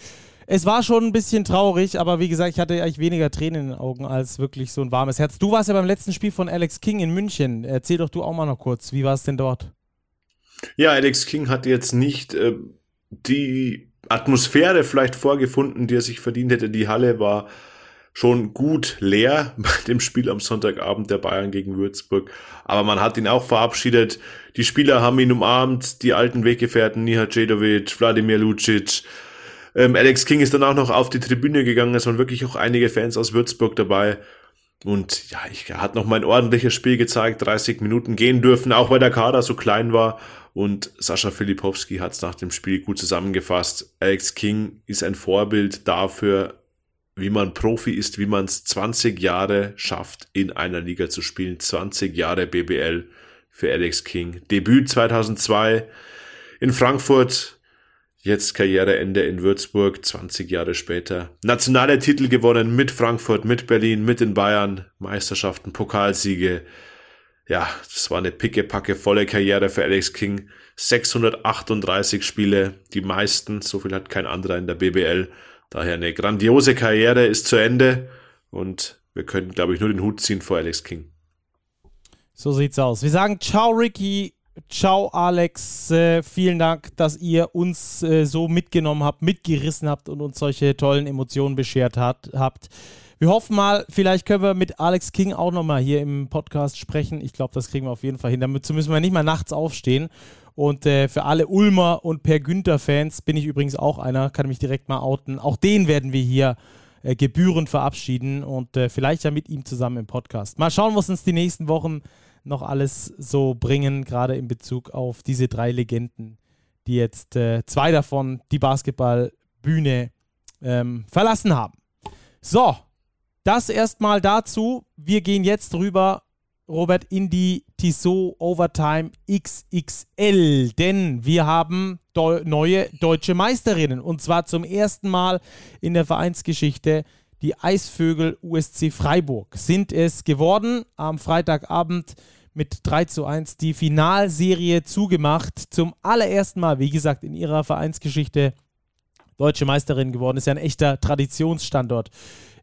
Speaker 1: Es war schon ein bisschen traurig, aber wie gesagt, ich hatte eigentlich weniger Tränen in den Augen als wirklich so ein warmes Herz. Du warst ja beim letzten Spiel von Alex King in München. Erzähl doch du auch mal noch kurz, wie war es denn dort?
Speaker 2: Ja, Alex King hat jetzt nicht äh, die Atmosphäre vielleicht vorgefunden, die er sich verdient hätte. Die Halle war schon gut leer bei dem Spiel am Sonntagabend der Bayern gegen Würzburg. Aber man hat ihn auch verabschiedet. Die Spieler haben ihn umarmt, die alten Weggefährten, Nihat Cedovic, Wladimir Lucic, ähm, Alex King ist dann auch noch auf die Tribüne gegangen. Es waren wirklich auch einige Fans aus Würzburg dabei. Und ja, ich hat noch mal ein ordentliches Spiel gezeigt, 30 Minuten gehen dürfen, auch weil der Kader so klein war. Und Sascha Filipowski hat es nach dem Spiel gut zusammengefasst. Alex King ist ein Vorbild dafür, wie man Profi ist, wie man es 20 Jahre schafft, in einer Liga zu spielen. 20 Jahre BBL für Alex King. Debüt 2002 in Frankfurt, Jetzt Karriereende in Würzburg, 20 Jahre später. Nationale Titel gewonnen mit Frankfurt, mit Berlin, mit den Bayern, Meisterschaften, Pokalsiege. ja, das war eine pickepacke volle Karriere für Alex King. 638 Spiele, die meisten, so viel hat kein anderer in der BBL. Daher eine grandiose Karriere ist zu Ende und wir können, glaube ich, nur den Hut ziehen vor Alex King.
Speaker 1: So sieht's aus. Wir sagen Ciao, Ricky. Ciao, Alex. Äh, vielen Dank, dass ihr uns äh, so mitgenommen habt, mitgerissen habt und uns solche tollen Emotionen beschert hat, habt. Wir hoffen mal, vielleicht können wir mit Alex King auch nochmal hier im Podcast sprechen. Ich glaube, das kriegen wir auf jeden Fall hin. Damit müssen wir nicht mal nachts aufstehen. Und äh, für alle Ulmer und Per Günther-Fans bin ich übrigens auch einer, kann mich direkt mal outen. Auch den werden wir hier äh, gebührend verabschieden und äh, vielleicht ja mit ihm zusammen im Podcast. Mal schauen, was uns die nächsten Wochen noch alles so bringen, gerade in Bezug auf diese drei Legenden, die jetzt äh, zwei davon die Basketballbühne ähm, verlassen haben. So, das erstmal dazu. Wir gehen jetzt rüber, Robert, in die Tissot Overtime XXL, denn wir haben do neue deutsche Meisterinnen und zwar zum ersten Mal in der Vereinsgeschichte. Die Eisvögel USC Freiburg sind es geworden. Am Freitagabend mit 3 zu 1 die Finalserie zugemacht. Zum allerersten Mal, wie gesagt, in ihrer Vereinsgeschichte deutsche Meisterin geworden. Ist ja ein echter Traditionsstandort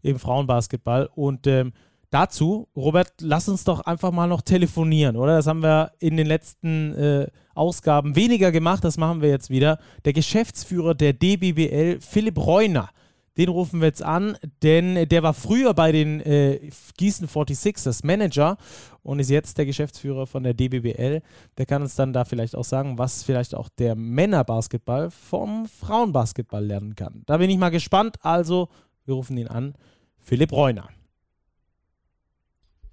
Speaker 1: im Frauenbasketball. Und ähm, dazu, Robert, lass uns doch einfach mal noch telefonieren, oder? Das haben wir in den letzten äh, Ausgaben weniger gemacht, das machen wir jetzt wieder. Der Geschäftsführer der DBBL, Philipp Reuner, den rufen wir jetzt an, denn der war früher bei den äh, Gießen 46ers Manager und ist jetzt der Geschäftsführer von der DBBL. Der kann uns dann da vielleicht auch sagen, was vielleicht auch der Männerbasketball vom Frauenbasketball lernen kann. Da bin ich mal gespannt. Also, wir rufen ihn an. Philipp Reuner.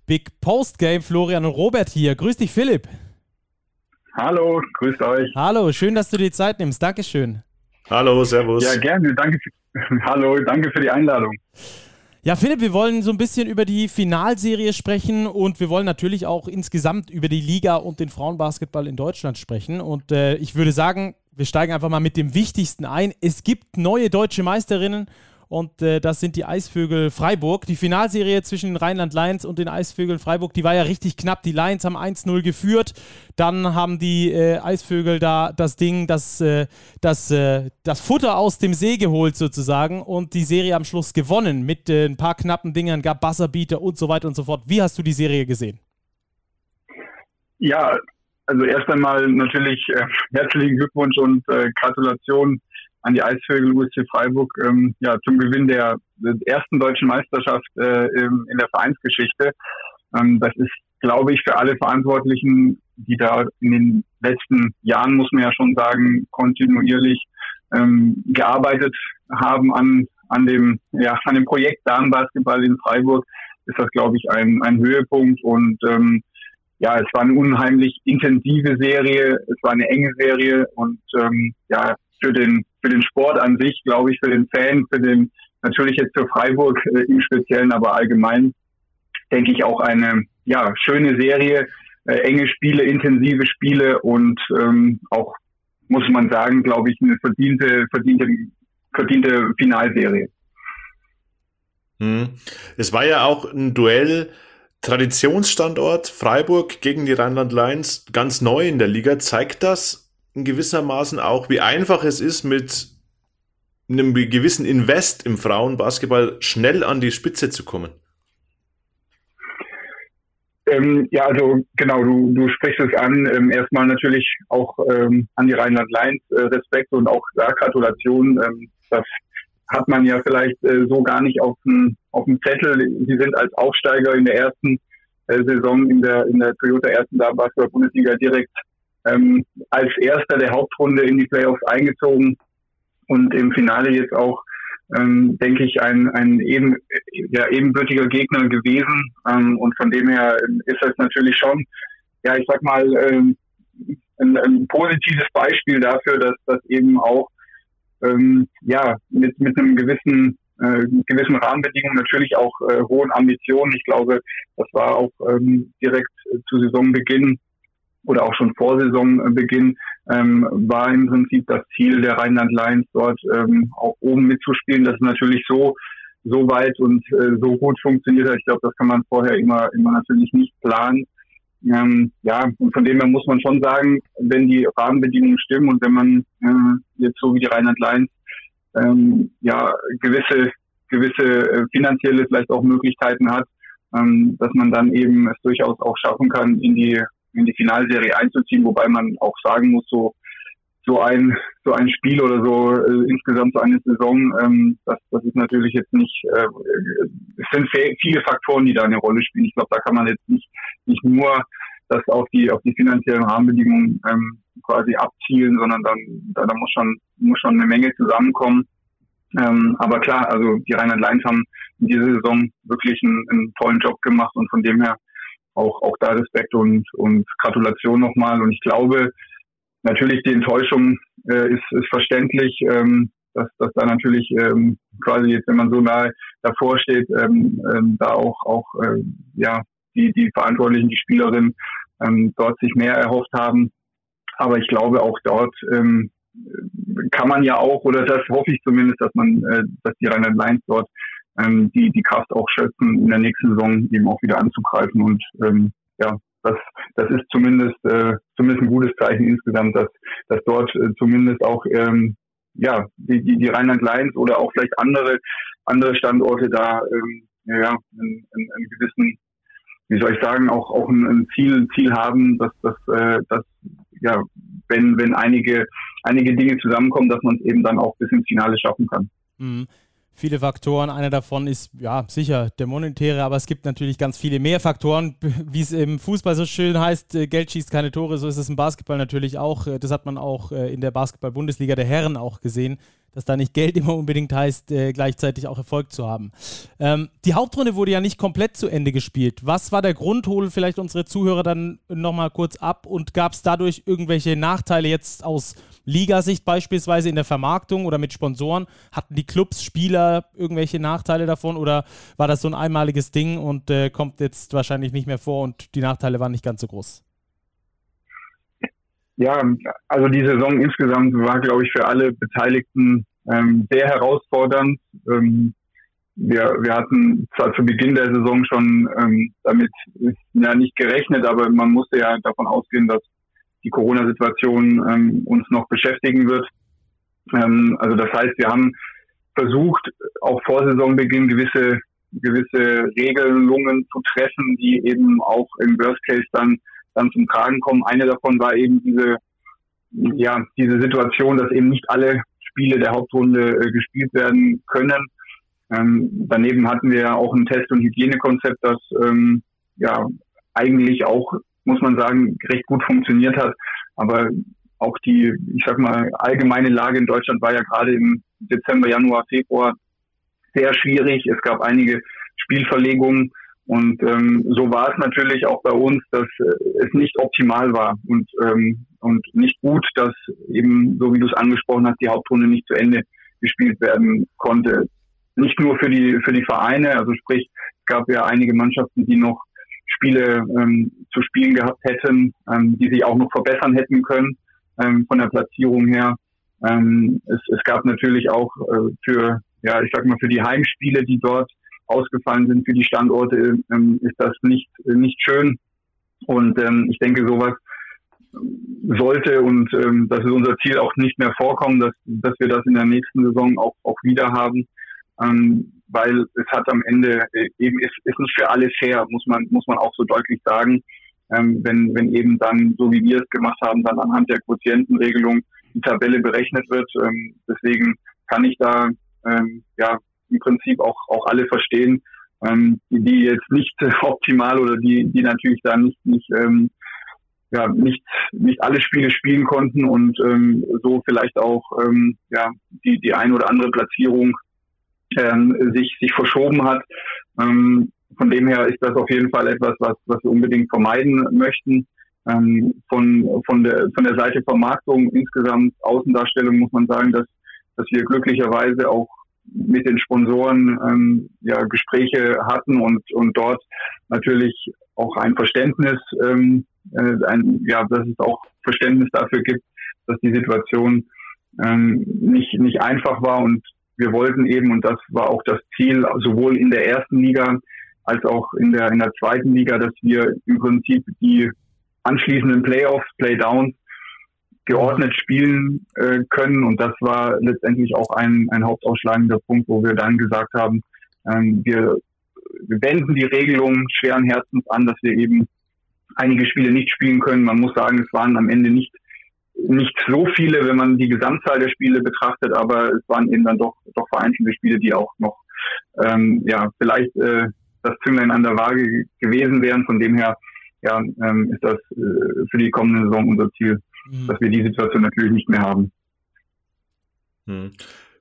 Speaker 1: Big Post Game, Florian und Robert hier. Grüß dich, Philipp.
Speaker 13: Hallo, grüßt euch.
Speaker 1: Hallo, schön, dass du dir Zeit nimmst. Dankeschön.
Speaker 2: Hallo, servus.
Speaker 13: Ja, gerne. Danke. Hallo, danke für die Einladung.
Speaker 1: Ja, Philipp, wir wollen so ein bisschen über die Finalserie sprechen und wir wollen natürlich auch insgesamt über die Liga und den Frauenbasketball in Deutschland sprechen. Und äh, ich würde sagen, wir steigen einfach mal mit dem Wichtigsten ein. Es gibt neue deutsche Meisterinnen und äh, das sind die Eisvögel Freiburg. Die Finalserie zwischen den Rheinland Lions und den Eisvögeln Freiburg, die war ja richtig knapp. Die Lions haben 1-0 geführt. Dann haben die äh, Eisvögel da das Ding, das, äh, das, äh, das Futter aus dem See geholt sozusagen und die Serie am Schluss gewonnen mit äh, ein paar knappen Dingern, gab Buzzerbeater und so weiter und so fort. Wie hast du die Serie gesehen?
Speaker 13: Ja, also erst einmal natürlich äh, herzlichen Glückwunsch und Gratulation an die Eisvögel USC Freiburg ähm, ja, zum Gewinn der, der ersten deutschen Meisterschaft äh, in, in der Vereinsgeschichte. Ähm, das ist, glaube ich, für alle Verantwortlichen, die da in den letzten Jahren, muss man ja schon sagen, kontinuierlich ähm, gearbeitet haben an, an, dem, ja, an dem Projekt Damenbasketball in Freiburg, ist das, glaube ich, ein, ein Höhepunkt und ähm, ja, es war eine unheimlich intensive Serie, es war eine enge Serie und ähm, ja, für den für den Sport an sich, glaube ich, für den Fan, für den, natürlich jetzt für Freiburg äh, im Speziellen, aber allgemein, denke ich auch eine, ja, schöne Serie, äh, enge Spiele, intensive Spiele und ähm, auch, muss man sagen, glaube ich, eine verdiente, verdiente, verdiente Finalserie.
Speaker 2: Hm. Es war ja auch ein Duell, Traditionsstandort Freiburg gegen die Rheinland Lions, ganz neu in der Liga. Zeigt das, in gewissermaßen auch, wie einfach es ist, mit einem gewissen Invest im Frauenbasketball schnell an die Spitze zu kommen.
Speaker 13: Ähm, ja, also genau, du, du sprichst es an. Ähm, erstmal natürlich auch ähm, an die Rheinland Lions äh, Respekt und auch da Gratulation. Ähm, das hat man ja vielleicht äh, so gar nicht auf dem, auf dem Zettel. Sie sind als Aufsteiger in der ersten äh, Saison in der, in der Toyota ersten Basketball Bundesliga direkt ähm, als erster der Hauptrunde in die Playoffs eingezogen und im Finale jetzt auch, ähm, denke ich, ein, ein eben, ja, ebenbürtiger Gegner gewesen. Ähm, und von dem her ist das natürlich schon, ja, ich sag mal, ähm, ein, ein positives Beispiel dafür, dass das eben auch ähm, ja mit mit einem gewissen äh, gewissen Rahmenbedingungen natürlich auch äh, hohen Ambitionen. Ich glaube, das war auch ähm, direkt zu Saisonbeginn oder auch schon vor Saisonbeginn ähm, war im Prinzip das Ziel der Rheinland Lions dort ähm, auch oben mitzuspielen. Das ist natürlich so so weit und äh, so gut funktioniert hat. Ich glaube, das kann man vorher immer immer natürlich nicht planen. Ähm, ja, und von dem her muss man schon sagen, wenn die Rahmenbedingungen stimmen und wenn man äh, jetzt so wie die Rheinland Lions ähm, ja gewisse gewisse äh, finanzielle vielleicht auch Möglichkeiten hat, ähm, dass man dann eben es durchaus auch schaffen kann, in die in die Finalserie einzuziehen, wobei man auch sagen muss, so so ein so ein Spiel oder so äh, insgesamt so eine Saison, ähm, das, das ist natürlich jetzt nicht, äh, es sind viele Faktoren, die da eine Rolle spielen. Ich glaube, da kann man jetzt nicht nicht nur das auf die auf die finanziellen Rahmenbedingungen ähm, quasi abzielen, sondern dann da, da muss schon muss schon eine Menge zusammenkommen. Ähm, aber klar, also die Rheinland-Lions haben in dieser Saison wirklich einen, einen tollen Job gemacht und von dem her auch, auch da Respekt und, und Gratulation nochmal. Und ich glaube, natürlich die Enttäuschung äh, ist, ist verständlich, ähm, dass, dass da natürlich ähm, quasi jetzt, wenn man so nahe davor steht, ähm, ähm, da auch, auch äh, ja, die, die Verantwortlichen, die Spielerinnen ähm, dort sich mehr erhofft haben. Aber ich glaube auch dort ähm, kann man ja auch, oder das hoffe ich zumindest, dass man, äh, dass die Rheinland Lions dort ähm, die, die Kraft auch schätzen, in der nächsten Saison eben auch wieder anzugreifen. Und ähm, ja, das, das ist zumindest, äh, zumindest ein gutes Zeichen insgesamt, dass, dass dort äh, zumindest auch ähm, ja, die, die, die Rheinland Lions oder auch vielleicht andere, andere Standorte da ähm, ja, einen, einen gewissen, wie soll ich sagen, auch, auch ein, ein Ziel, Ziel haben, dass, dass, äh, dass ja, wenn, wenn einige, einige Dinge zusammenkommen, dass man es eben dann auch bis ins Finale schaffen kann.
Speaker 1: Mhm viele Faktoren. Einer davon ist ja sicher der monetäre, aber es gibt natürlich ganz viele mehr Faktoren, wie es im Fußball so schön heißt, äh, Geld schießt keine Tore, so ist es im Basketball natürlich auch. Äh, das hat man auch äh, in der Basketball-Bundesliga der Herren auch gesehen, dass da nicht Geld immer unbedingt heißt, gleichzeitig auch Erfolg zu haben. Ähm, die Hauptrunde wurde ja nicht komplett zu Ende gespielt. Was war der Grund? Hole vielleicht unsere Zuhörer dann nochmal kurz ab und gab es dadurch irgendwelche Nachteile jetzt aus Ligasicht beispielsweise in der Vermarktung oder mit Sponsoren? Hatten die Clubs, Spieler irgendwelche Nachteile davon oder war das so ein einmaliges Ding und äh, kommt jetzt wahrscheinlich nicht mehr vor und die Nachteile waren nicht ganz so groß?
Speaker 13: Ja, also die Saison insgesamt war, glaube ich, für alle Beteiligten ähm, sehr herausfordernd. Ähm, wir, wir hatten zwar zu Beginn der Saison schon ähm, damit ja nicht gerechnet, aber man musste ja davon ausgehen, dass die Corona-Situation ähm, uns noch beschäftigen wird. Ähm, also das heißt, wir haben versucht, auch vor Saisonbeginn gewisse gewisse Regelungen zu treffen, die eben auch im Worst Case dann dann zum Tragen kommen. Eine davon war eben diese ja diese Situation, dass eben nicht alle Spiele der Hauptrunde äh, gespielt werden können. Ähm, daneben hatten wir ja auch ein Test- und Hygienekonzept, das ähm, ja eigentlich auch muss man sagen, recht gut funktioniert hat. Aber auch die, ich sag mal, allgemeine Lage in Deutschland war ja gerade im Dezember, Januar, Februar sehr schwierig. Es gab einige Spielverlegungen und ähm, so war es natürlich auch bei uns, dass äh, es nicht optimal war und ähm, und nicht gut, dass eben, so wie du es angesprochen hast, die Hauptrunde nicht zu Ende gespielt werden konnte. Nicht nur für die für die Vereine, also sprich, es gab ja einige Mannschaften, die noch Spiele ähm, zu spielen gehabt hätten, ähm, die sich auch noch verbessern hätten können ähm, von der Platzierung her. Ähm, es, es gab natürlich auch äh, für, ja, ich sag mal, für die Heimspiele, die dort ausgefallen sind, für die Standorte, ähm, ist das nicht, nicht schön. Und ähm, ich denke, sowas sollte und ähm, das ist unser Ziel auch nicht mehr vorkommen, dass, dass wir das in der nächsten Saison auch, auch wieder haben. Ähm, weil es hat am Ende äh, eben ist, ist nicht für alle fair, muss man muss man auch so deutlich sagen. Ähm, wenn wenn eben dann so wie wir es gemacht haben, dann anhand der Quotientenregelung die Tabelle berechnet wird. Ähm, deswegen kann ich da ähm, ja im Prinzip auch auch alle verstehen, ähm, die, jetzt nicht optimal oder die die natürlich da nicht nicht ähm, ja nicht nicht alle Spiele spielen konnten und ähm, so vielleicht auch ähm, ja die die ein oder andere Platzierung ähm, sich, sich verschoben hat. Ähm, von dem her ist das auf jeden Fall etwas, was, was wir unbedingt vermeiden möchten. Ähm, von, von, der, von der Seite Vermarktung, insgesamt Außendarstellung muss man sagen, dass, dass wir glücklicherweise auch mit den Sponsoren ähm, ja, Gespräche hatten und, und dort natürlich auch ein Verständnis, ähm, äh, ein, ja, dass es auch Verständnis dafür gibt, dass die Situation ähm, nicht, nicht einfach war. Und wir wollten eben, und das war auch das Ziel, sowohl in der ersten Liga als auch in der, in der zweiten Liga, dass wir im Prinzip die anschließenden Playoffs, Playdowns geordnet spielen äh, können. Und das war letztendlich auch ein, ein hauptausschlagender Punkt, wo wir dann gesagt haben, ähm, wir, wir wenden die Regelung schweren Herzens an, dass wir eben einige Spiele nicht spielen können. Man muss sagen, es waren am Ende nicht nicht so viele, wenn man die Gesamtzahl der Spiele betrachtet, aber es waren eben dann doch doch vereinzelte Spiele, die auch noch ähm, ja vielleicht äh, das Zünglein an der Waage gewesen wären. Von dem her ja, ähm, ist das äh, für die kommende Saison unser Ziel, mhm. dass wir die Situation natürlich nicht mehr haben.
Speaker 2: Hm.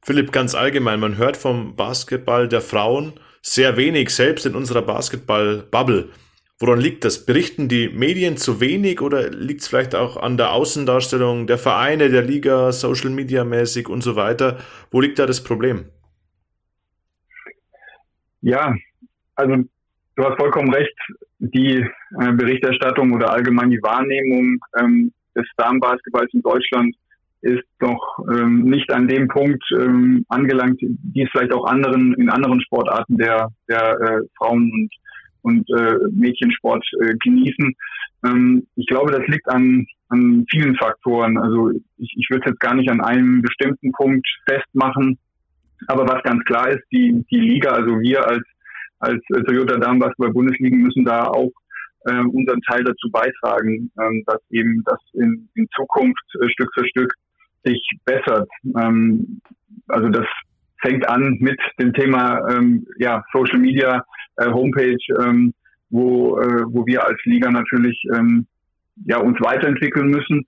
Speaker 2: Philipp, ganz allgemein, man hört vom Basketball der Frauen sehr wenig, selbst in unserer Basketball-Bubble. Woran liegt das? Berichten die Medien zu wenig oder liegt es vielleicht auch an der Außendarstellung der Vereine, der Liga, Social Media mäßig und so weiter? Wo liegt da das Problem?
Speaker 13: Ja, also du hast vollkommen recht. Die äh, Berichterstattung oder allgemein die Wahrnehmung ähm, des Damenbasketballs in Deutschland ist doch ähm, nicht an dem Punkt ähm, angelangt, die es vielleicht auch anderen in anderen Sportarten der, der äh, Frauen und und äh, Mädchensport äh, genießen. Ähm, ich glaube, das liegt an, an vielen Faktoren. Also ich, ich würde es jetzt gar nicht an einem bestimmten Punkt festmachen. Aber was ganz klar ist, die, die Liga, also wir als, als Toyota Damenbasketball Bundesliga müssen da auch äh, unseren Teil dazu beitragen, ähm, dass eben das in, in Zukunft äh, Stück für Stück sich bessert. Ähm, also das fängt an mit dem Thema ähm, ja, Social Media, äh, Homepage, ähm, wo, äh, wo wir als Liga natürlich ähm, ja, uns weiterentwickeln müssen.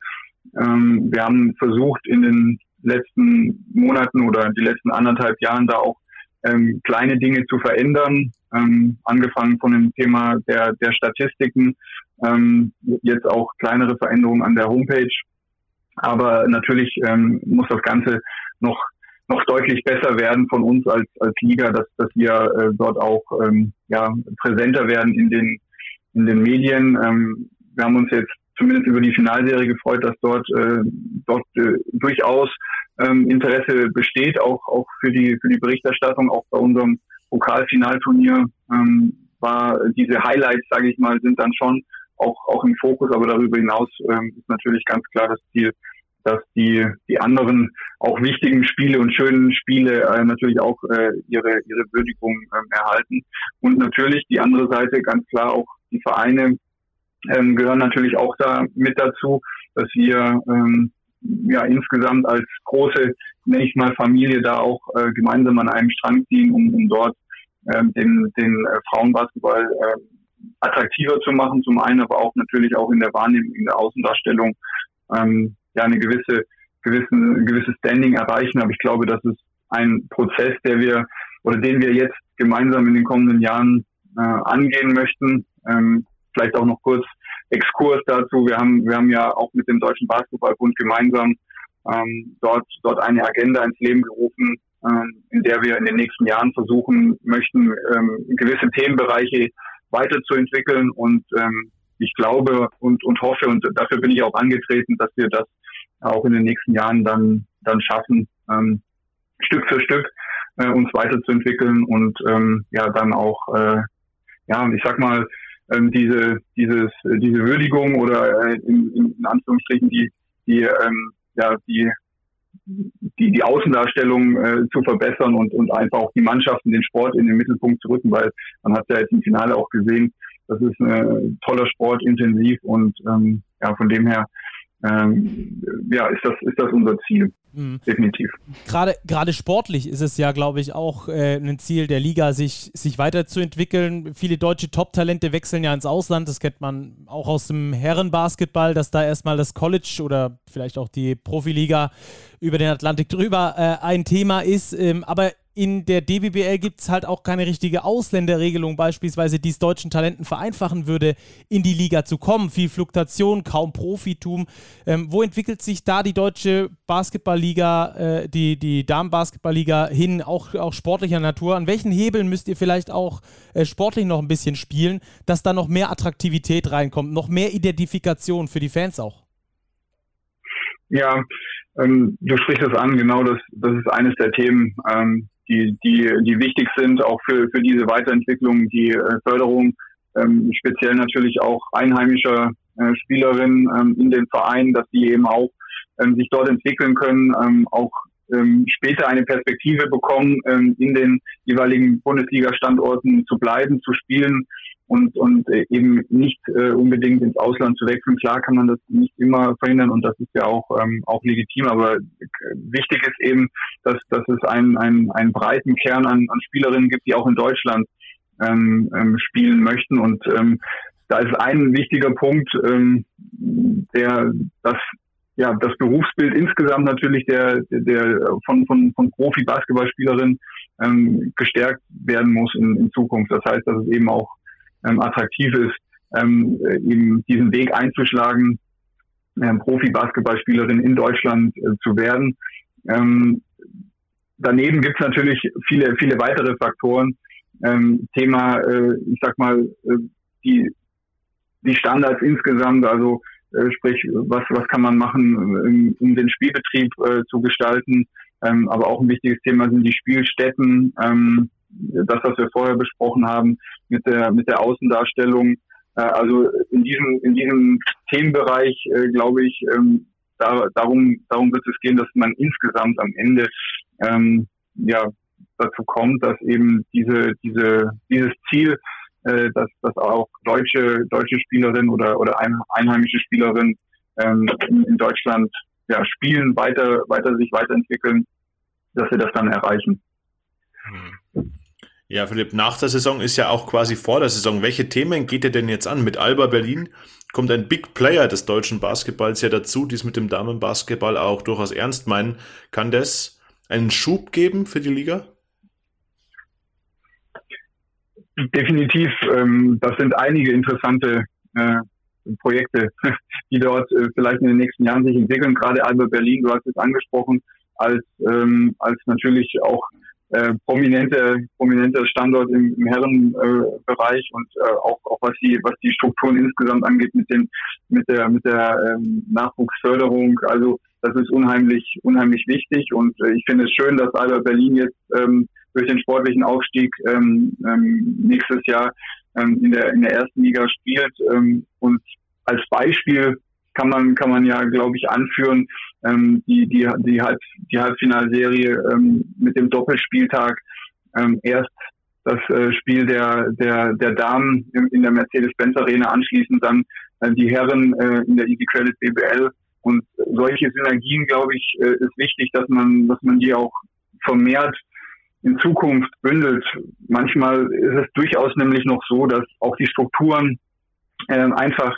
Speaker 13: Ähm, wir haben versucht in den letzten Monaten oder die letzten anderthalb Jahren da auch ähm, kleine Dinge zu verändern, ähm, angefangen von dem Thema der, der Statistiken, ähm, jetzt auch kleinere Veränderungen an der Homepage. Aber natürlich ähm, muss das Ganze noch noch deutlich besser werden von uns als, als Liga, dass, dass wir äh, dort auch ähm, ja, präsenter werden in den, in den Medien. Ähm, wir haben uns jetzt zumindest über die Finalserie gefreut, dass dort, äh, dort äh, durchaus ähm, Interesse besteht, auch, auch für, die, für die Berichterstattung, auch bei unserem Pokalfinalturnier ähm, war diese Highlights, sage ich mal, sind dann schon auch, auch im Fokus, aber darüber hinaus ähm, ist natürlich ganz klar das Ziel, dass die, die anderen auch wichtigen Spiele und schönen Spiele äh, natürlich auch äh, ihre, ihre Würdigung ähm, erhalten. Und natürlich die andere Seite, ganz klar auch die Vereine ähm, gehören natürlich auch da mit dazu, dass wir ähm, ja insgesamt als große, nenne ich mal, Familie da auch äh, gemeinsam an einem Strang ziehen, um, um dort ähm, den, den äh, Frauenbasketball äh, attraktiver zu machen, zum einen, aber auch natürlich auch in der Wahrnehmung, in der Außendarstellung ähm, ja eine gewisse, gewissen, gewisses Standing erreichen. Aber ich glaube, das ist ein Prozess, der wir oder den wir jetzt gemeinsam in den kommenden Jahren äh, angehen möchten. Ähm, vielleicht auch noch kurz Exkurs dazu. Wir haben, wir haben ja auch mit dem Deutschen Basketballbund gemeinsam ähm, dort, dort eine Agenda ins Leben gerufen, ähm, in der wir in den nächsten Jahren versuchen möchten, ähm, gewisse Themenbereiche weiterzuentwickeln und ähm, ich glaube und, und hoffe und dafür bin ich auch angetreten, dass wir das auch in den nächsten Jahren dann, dann schaffen, ähm, Stück für Stück äh, uns weiterzuentwickeln und ähm, ja dann auch, äh, ja, ich sag mal, ähm, diese, dieses, diese Würdigung oder äh, in, in Anführungsstrichen die, die, ähm, ja, die, die, die Außendarstellung äh, zu verbessern und, und einfach auch die Mannschaften, den Sport in den Mittelpunkt zu rücken, weil man hat ja jetzt im Finale auch gesehen, das ist ein äh, toller Sport, intensiv und ähm, ja, von dem her ähm, ja, ist das, ist das unser Ziel. Mhm. Definitiv.
Speaker 1: Gerade, gerade sportlich ist es ja, glaube ich, auch äh, ein Ziel der Liga, sich, sich weiterzuentwickeln. Viele deutsche Top-Talente wechseln ja ins Ausland. Das kennt man auch aus dem Herrenbasketball, dass da erstmal das College oder vielleicht auch die Profiliga über den Atlantik drüber äh, ein Thema ist. Ähm, aber in der DBBL gibt es halt auch keine richtige Ausländerregelung, beispielsweise, die es deutschen Talenten vereinfachen würde, in die Liga zu kommen. Viel Fluktuation, kaum Profitum. Ähm, wo entwickelt sich da die deutsche Basketballliga, äh, die, die Damenbasketballliga hin, auch, auch sportlicher Natur? An welchen Hebeln müsst ihr vielleicht auch äh, sportlich noch ein bisschen spielen, dass da noch mehr Attraktivität reinkommt, noch mehr Identifikation für die Fans auch?
Speaker 13: Ja, ähm, du sprichst es an, genau das, das ist eines der Themen, ähm, die, die, die wichtig sind, auch für, für diese Weiterentwicklung, die äh, Förderung, ähm, speziell natürlich auch einheimischer äh, Spielerinnen ähm, in den Vereinen, dass die eben auch ähm, sich dort entwickeln können, ähm, auch ähm, später eine Perspektive bekommen, ähm, in den jeweiligen Bundesliga-Standorten zu bleiben, zu spielen und, und äh, eben nicht äh, unbedingt ins Ausland zu wechseln. Klar kann man das nicht immer verhindern und das ist ja auch, ähm, auch legitim, aber wichtig ist eben, dass, dass es einen, einen, einen breiten Kern an, an Spielerinnen gibt, die auch in Deutschland ähm, ähm, spielen möchten und ähm, da ist ein wichtiger Punkt, ähm, der das ja, das Berufsbild insgesamt natürlich der, der, von, von, von Profi-Basketballspielerin ähm, gestärkt werden muss in, in Zukunft. Das heißt, dass es eben auch ähm, attraktiv ist, ähm, eben diesen Weg einzuschlagen, ähm, Profi-Basketballspielerin in Deutschland äh, zu werden. Ähm, daneben gibt es natürlich viele, viele weitere Faktoren. Ähm, Thema, äh, ich sag mal, äh, die, die Standards insgesamt, also äh, sprich, was, was kann man machen, um, um den Spielbetrieb äh, zu gestalten. Ähm, aber auch ein wichtiges Thema sind die Spielstätten, ähm, das, was wir vorher besprochen haben mit der, mit der Außendarstellung. Äh, also in diesem, in diesem Themenbereich, äh, glaube ich, ähm, da, darum, darum wird es gehen, dass man insgesamt am Ende ähm, ja, dazu kommt, dass eben diese, diese, dieses Ziel äh, dass, dass auch deutsche, deutsche Spielerinnen oder, oder einheimische Spielerinnen ähm, in, Deutschland ja, spielen, weiter, weiter sich weiterentwickeln, dass wir das dann erreichen.
Speaker 2: Ja, Philipp, nach der Saison ist ja auch quasi vor der Saison. Welche Themen geht ihr denn jetzt an? Mit Alba Berlin kommt ein Big Player des deutschen Basketballs ja dazu, die es mit dem Damenbasketball auch durchaus ernst meinen. Kann das einen Schub geben für die Liga?
Speaker 13: Definitiv, ähm, das sind einige interessante äh, Projekte, die dort äh, vielleicht in den nächsten Jahren sich entwickeln. Gerade Alba Berlin, du hast es angesprochen, als, ähm, als natürlich auch äh, prominente, prominenter Standort im, im Herrenbereich äh, und äh, auch, auch was die, was die Strukturen insgesamt angeht mit den, mit der, mit der ähm, Nachwuchsförderung. Also das ist unheimlich, unheimlich wichtig und äh, ich finde es schön, dass Alba Berlin jetzt ähm, durch den sportlichen Aufstieg ähm, ähm, nächstes Jahr ähm, in, der, in der ersten Liga spielt. Ähm, und als Beispiel kann man, kann man ja, glaube ich, anführen, ähm, die, die, die, Halb, die Halbfinalserie ähm, mit dem Doppelspieltag. Ähm, erst das äh, Spiel der, der, der Damen in, in der Mercedes-Benz Arena, anschließend dann äh, die Herren äh, in der Easy Credit BBL. Und solche Synergien, glaube ich, äh, ist wichtig, dass man, dass man die auch vermehrt in Zukunft bündelt. Manchmal ist es durchaus nämlich noch so, dass auch die Strukturen äh, einfach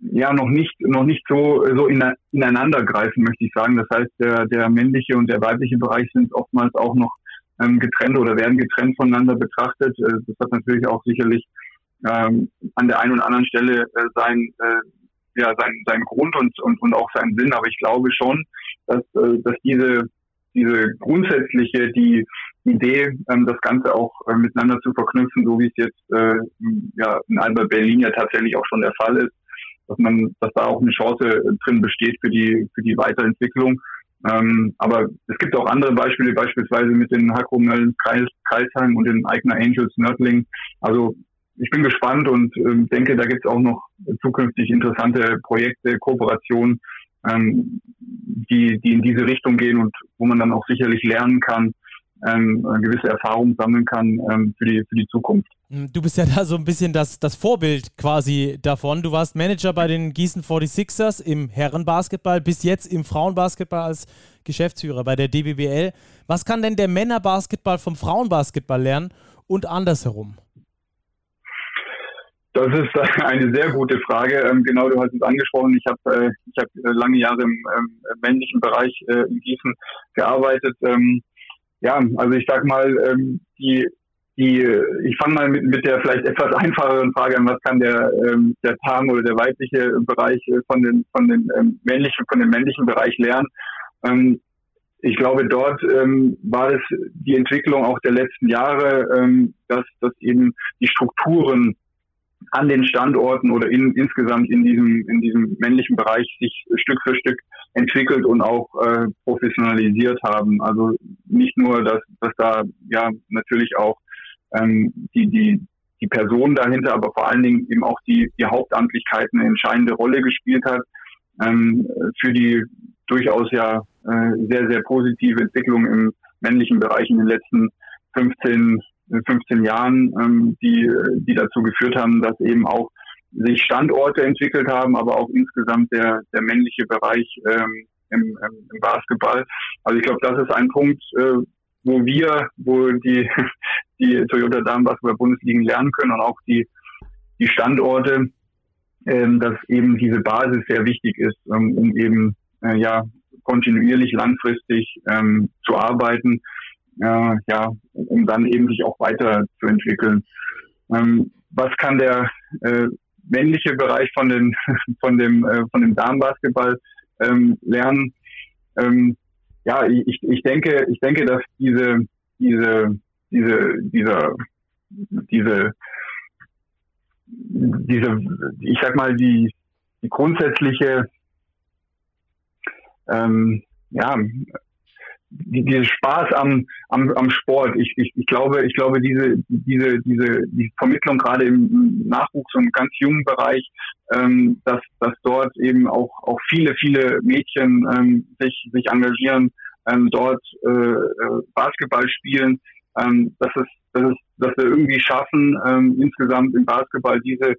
Speaker 13: ja noch nicht noch nicht so so in, ineinander greifen, möchte ich sagen. Das heißt, der, der männliche und der weibliche Bereich sind oftmals auch noch ähm, getrennt oder werden getrennt voneinander betrachtet. Äh, das hat natürlich auch sicherlich ähm, an der einen oder anderen Stelle äh, sein äh, ja sein sein Grund und, und und auch seinen Sinn. Aber ich glaube schon, dass äh, dass diese diese grundsätzliche die Idee, ähm, das Ganze auch äh, miteinander zu verknüpfen, so wie es jetzt äh, ja, in Albert Berlin ja tatsächlich auch schon der Fall ist, dass man, dass da auch eine Chance äh, drin besteht für die für die Weiterentwicklung. Ähm, aber es gibt auch andere Beispiele, beispielsweise mit den Hakromellen Kreisheim und den Eigner Angels Nördling. Also ich bin gespannt und äh, denke, da gibt es auch noch zukünftig interessante Projekte, Kooperationen, ähm, die, die in diese Richtung gehen und wo man dann auch sicherlich lernen kann, ähm, eine gewisse Erfahrung sammeln kann ähm, für, die, für die Zukunft.
Speaker 1: Hm, du bist ja da so ein bisschen das, das Vorbild quasi davon. Du warst Manager bei den Gießen 46ers im Herrenbasketball, bis jetzt im Frauenbasketball als Geschäftsführer bei der DBBL. Was kann denn der Männerbasketball vom Frauenbasketball lernen und andersherum?
Speaker 13: Das ist eine sehr gute Frage. Ähm, genau, du hast es angesprochen. Ich habe äh, ich hab äh, lange Jahre im ähm, männlichen Bereich äh, in Gießen gearbeitet. Ja, also ich sag mal, ähm, die, die, ich fange mal mit, mit der vielleicht etwas einfacheren Frage an, was kann der, ähm, der Tarn oder der weibliche Bereich äh, von den, von den ähm, männlichen, von dem männlichen Bereich lernen. Ähm, ich glaube, dort ähm, war es die Entwicklung auch der letzten Jahre, ähm, dass, dass eben die Strukturen an den Standorten oder in, insgesamt in diesem, in diesem männlichen Bereich sich Stück für Stück entwickelt und auch äh, professionalisiert haben. Also nicht nur, dass, dass da ja natürlich auch ähm, die, die, die Person dahinter, aber vor allen Dingen eben auch die, die Hauptamtlichkeit eine entscheidende Rolle gespielt hat ähm, für die durchaus ja äh, sehr, sehr positive Entwicklung im männlichen Bereich in den letzten 15, 15 Jahren, ähm, die, die dazu geführt haben, dass eben auch sich Standorte entwickelt haben, aber auch insgesamt der, der männliche Bereich ähm, im, im Basketball. Also ich glaube, das ist ein Punkt, äh, wo wir, wo die, die Toyota Damen Basketball Bundesligen lernen können und auch die, die Standorte, ähm, dass eben diese Basis sehr wichtig ist, ähm, um eben äh, ja kontinuierlich langfristig ähm, zu arbeiten, äh, ja, um dann eben sich auch weiterzuentwickeln. Ähm, was kann der äh, männliche Bereich von den von dem äh, von dem Damenbasketball ähm, lernen? Ähm, ja, ich, ich denke, ich denke, dass diese diese diese dieser diese diese ich sag mal die die grundsätzliche ähm, ja, die, dieser Spaß am, am, am Sport. Ich, ich, ich glaube, ich glaube, diese, diese, diese, die Vermittlung gerade im Nachwuchs und ganz jungen Bereich, ähm, dass, dass dort eben auch, auch viele, viele Mädchen ähm, sich, sich engagieren, ähm, dort äh, äh Basketball spielen, ähm, dass es, dass es, dass wir irgendwie schaffen, ähm, insgesamt im Basketball diese,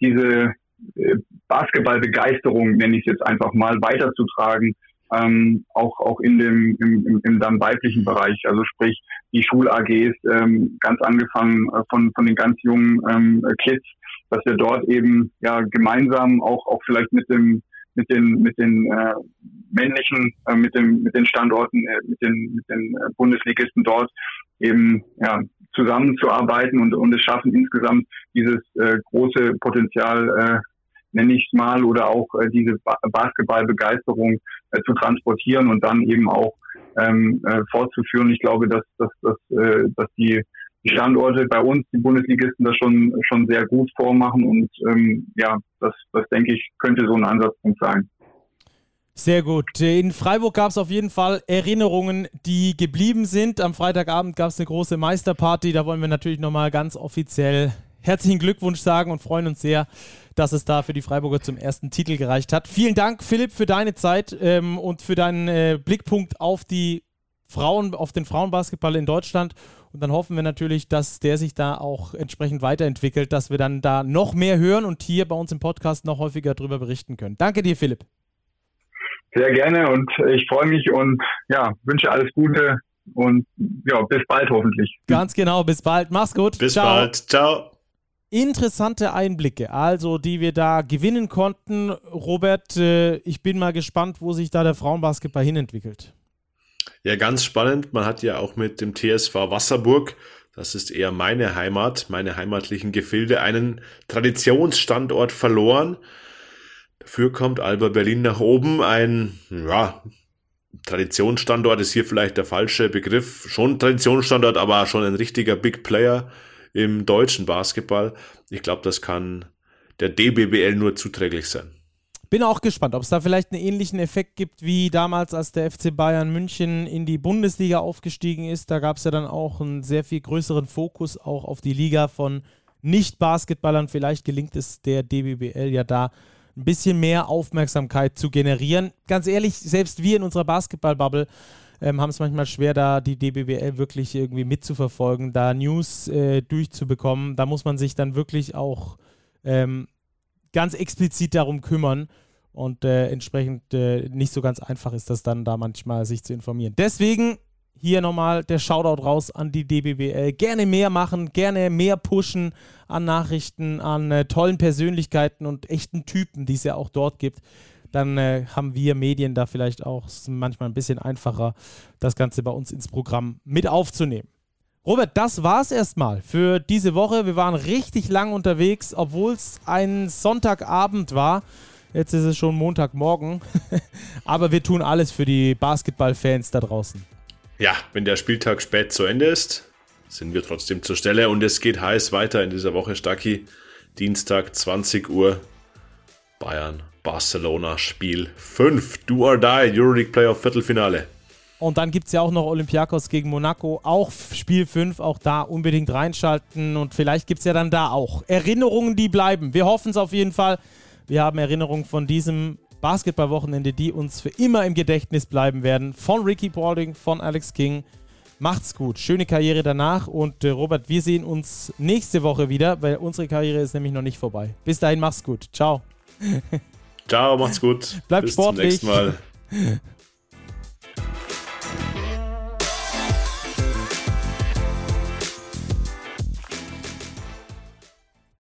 Speaker 13: diese äh, Basketballbegeisterung, nenne ich es jetzt einfach mal, weiterzutragen ähm, auch auch in dem im, im, im dann weiblichen Bereich, also sprich die Schul-AGs, ähm, ganz angefangen äh, von von den ganz jungen ähm, Kids, dass wir dort eben ja gemeinsam auch auch vielleicht mit dem mit den mit den äh, männlichen äh, mit dem mit den Standorten äh, mit den mit den äh, Bundesligisten dort eben ja zusammenzuarbeiten und und es schaffen insgesamt dieses äh, große Potenzial äh, nenne ich es mal, oder auch äh, diese ba Basketballbegeisterung äh, zu transportieren und dann eben auch ähm, äh, fortzuführen. Ich glaube, dass, dass, dass, äh, dass die Standorte bei uns, die Bundesligisten, das schon, schon sehr gut vormachen und ähm, ja, das, das denke ich, könnte so ein Ansatzpunkt sein.
Speaker 1: Sehr gut. In Freiburg gab es auf jeden Fall Erinnerungen, die geblieben sind. Am Freitagabend gab es eine große Meisterparty. Da wollen wir natürlich nochmal ganz offiziell herzlichen Glückwunsch sagen und freuen uns sehr, dass es da für die Freiburger zum ersten Titel gereicht hat. Vielen Dank, Philipp, für deine Zeit ähm, und für deinen äh, Blickpunkt auf die Frauen, auf den Frauenbasketball in Deutschland. Und dann hoffen wir natürlich, dass der sich da auch entsprechend weiterentwickelt, dass wir dann da noch mehr hören und hier bei uns im Podcast noch häufiger darüber berichten können. Danke dir, Philipp.
Speaker 13: Sehr gerne und ich freue mich und ja, wünsche alles Gute und ja, bis bald hoffentlich.
Speaker 1: Ganz genau, bis bald. Mach's gut.
Speaker 2: Bis Ciao. bald. Ciao
Speaker 1: interessante Einblicke, also die wir da gewinnen konnten. Robert, äh, ich bin mal gespannt, wo sich da der Frauenbasketball hinentwickelt.
Speaker 2: Ja, ganz spannend. Man hat ja auch mit dem TSV Wasserburg, das ist eher meine Heimat, meine heimatlichen Gefilde, einen Traditionsstandort verloren. Dafür kommt Alba Berlin nach oben. Ein, ja, Traditionsstandort ist hier vielleicht der falsche Begriff. Schon Traditionsstandort, aber schon ein richtiger Big Player im deutschen Basketball. Ich glaube, das kann der DBBL nur zuträglich sein.
Speaker 1: Bin auch gespannt, ob es da vielleicht einen ähnlichen Effekt gibt wie damals, als der FC Bayern München in die Bundesliga aufgestiegen ist. Da gab es ja dann auch einen sehr viel größeren Fokus auch auf die Liga von Nicht-Basketballern. Vielleicht gelingt es der DBBL ja da ein bisschen mehr Aufmerksamkeit zu generieren. Ganz ehrlich, selbst wir in unserer Basketball-Bubble ähm, haben es manchmal schwer, da die DBBL wirklich irgendwie mitzuverfolgen, da News äh, durchzubekommen. Da muss man sich dann wirklich auch ähm, ganz explizit darum kümmern und äh, entsprechend äh, nicht so ganz einfach ist das dann da manchmal sich zu informieren. Deswegen hier nochmal der Shoutout raus an die DBBL. Gerne mehr machen, gerne mehr pushen an Nachrichten, an äh, tollen Persönlichkeiten und echten Typen, die es ja auch dort gibt dann äh, haben wir Medien da vielleicht auch manchmal ein bisschen einfacher, das Ganze bei uns ins Programm mit aufzunehmen. Robert, das war's erstmal für diese Woche. Wir waren richtig lang unterwegs, obwohl es ein Sonntagabend war. Jetzt ist es schon Montagmorgen. Aber wir tun alles für die Basketballfans da draußen.
Speaker 2: Ja, wenn der Spieltag spät zu Ende ist, sind wir trotzdem zur Stelle und es geht heiß weiter in dieser Woche, Stacki. Dienstag 20 Uhr. Bayern, Barcelona, Spiel 5. Do or die, Euroleague Playoff Viertelfinale.
Speaker 1: Und dann gibt es ja auch noch Olympiakos gegen Monaco, auch Spiel 5, auch da unbedingt reinschalten und vielleicht gibt es ja dann da auch Erinnerungen, die bleiben. Wir hoffen es auf jeden Fall. Wir haben Erinnerungen von diesem Basketballwochenende, die uns für immer im Gedächtnis bleiben werden. Von Ricky Paulding, von Alex King. Macht's gut, schöne Karriere danach und äh, Robert, wir sehen uns nächste Woche wieder, weil unsere Karriere ist nämlich noch nicht vorbei. Bis dahin, mach's gut. Ciao.
Speaker 2: Ciao, macht's gut.
Speaker 1: Bleibt
Speaker 2: Bis
Speaker 1: sportlich.
Speaker 2: zum nächsten Mal.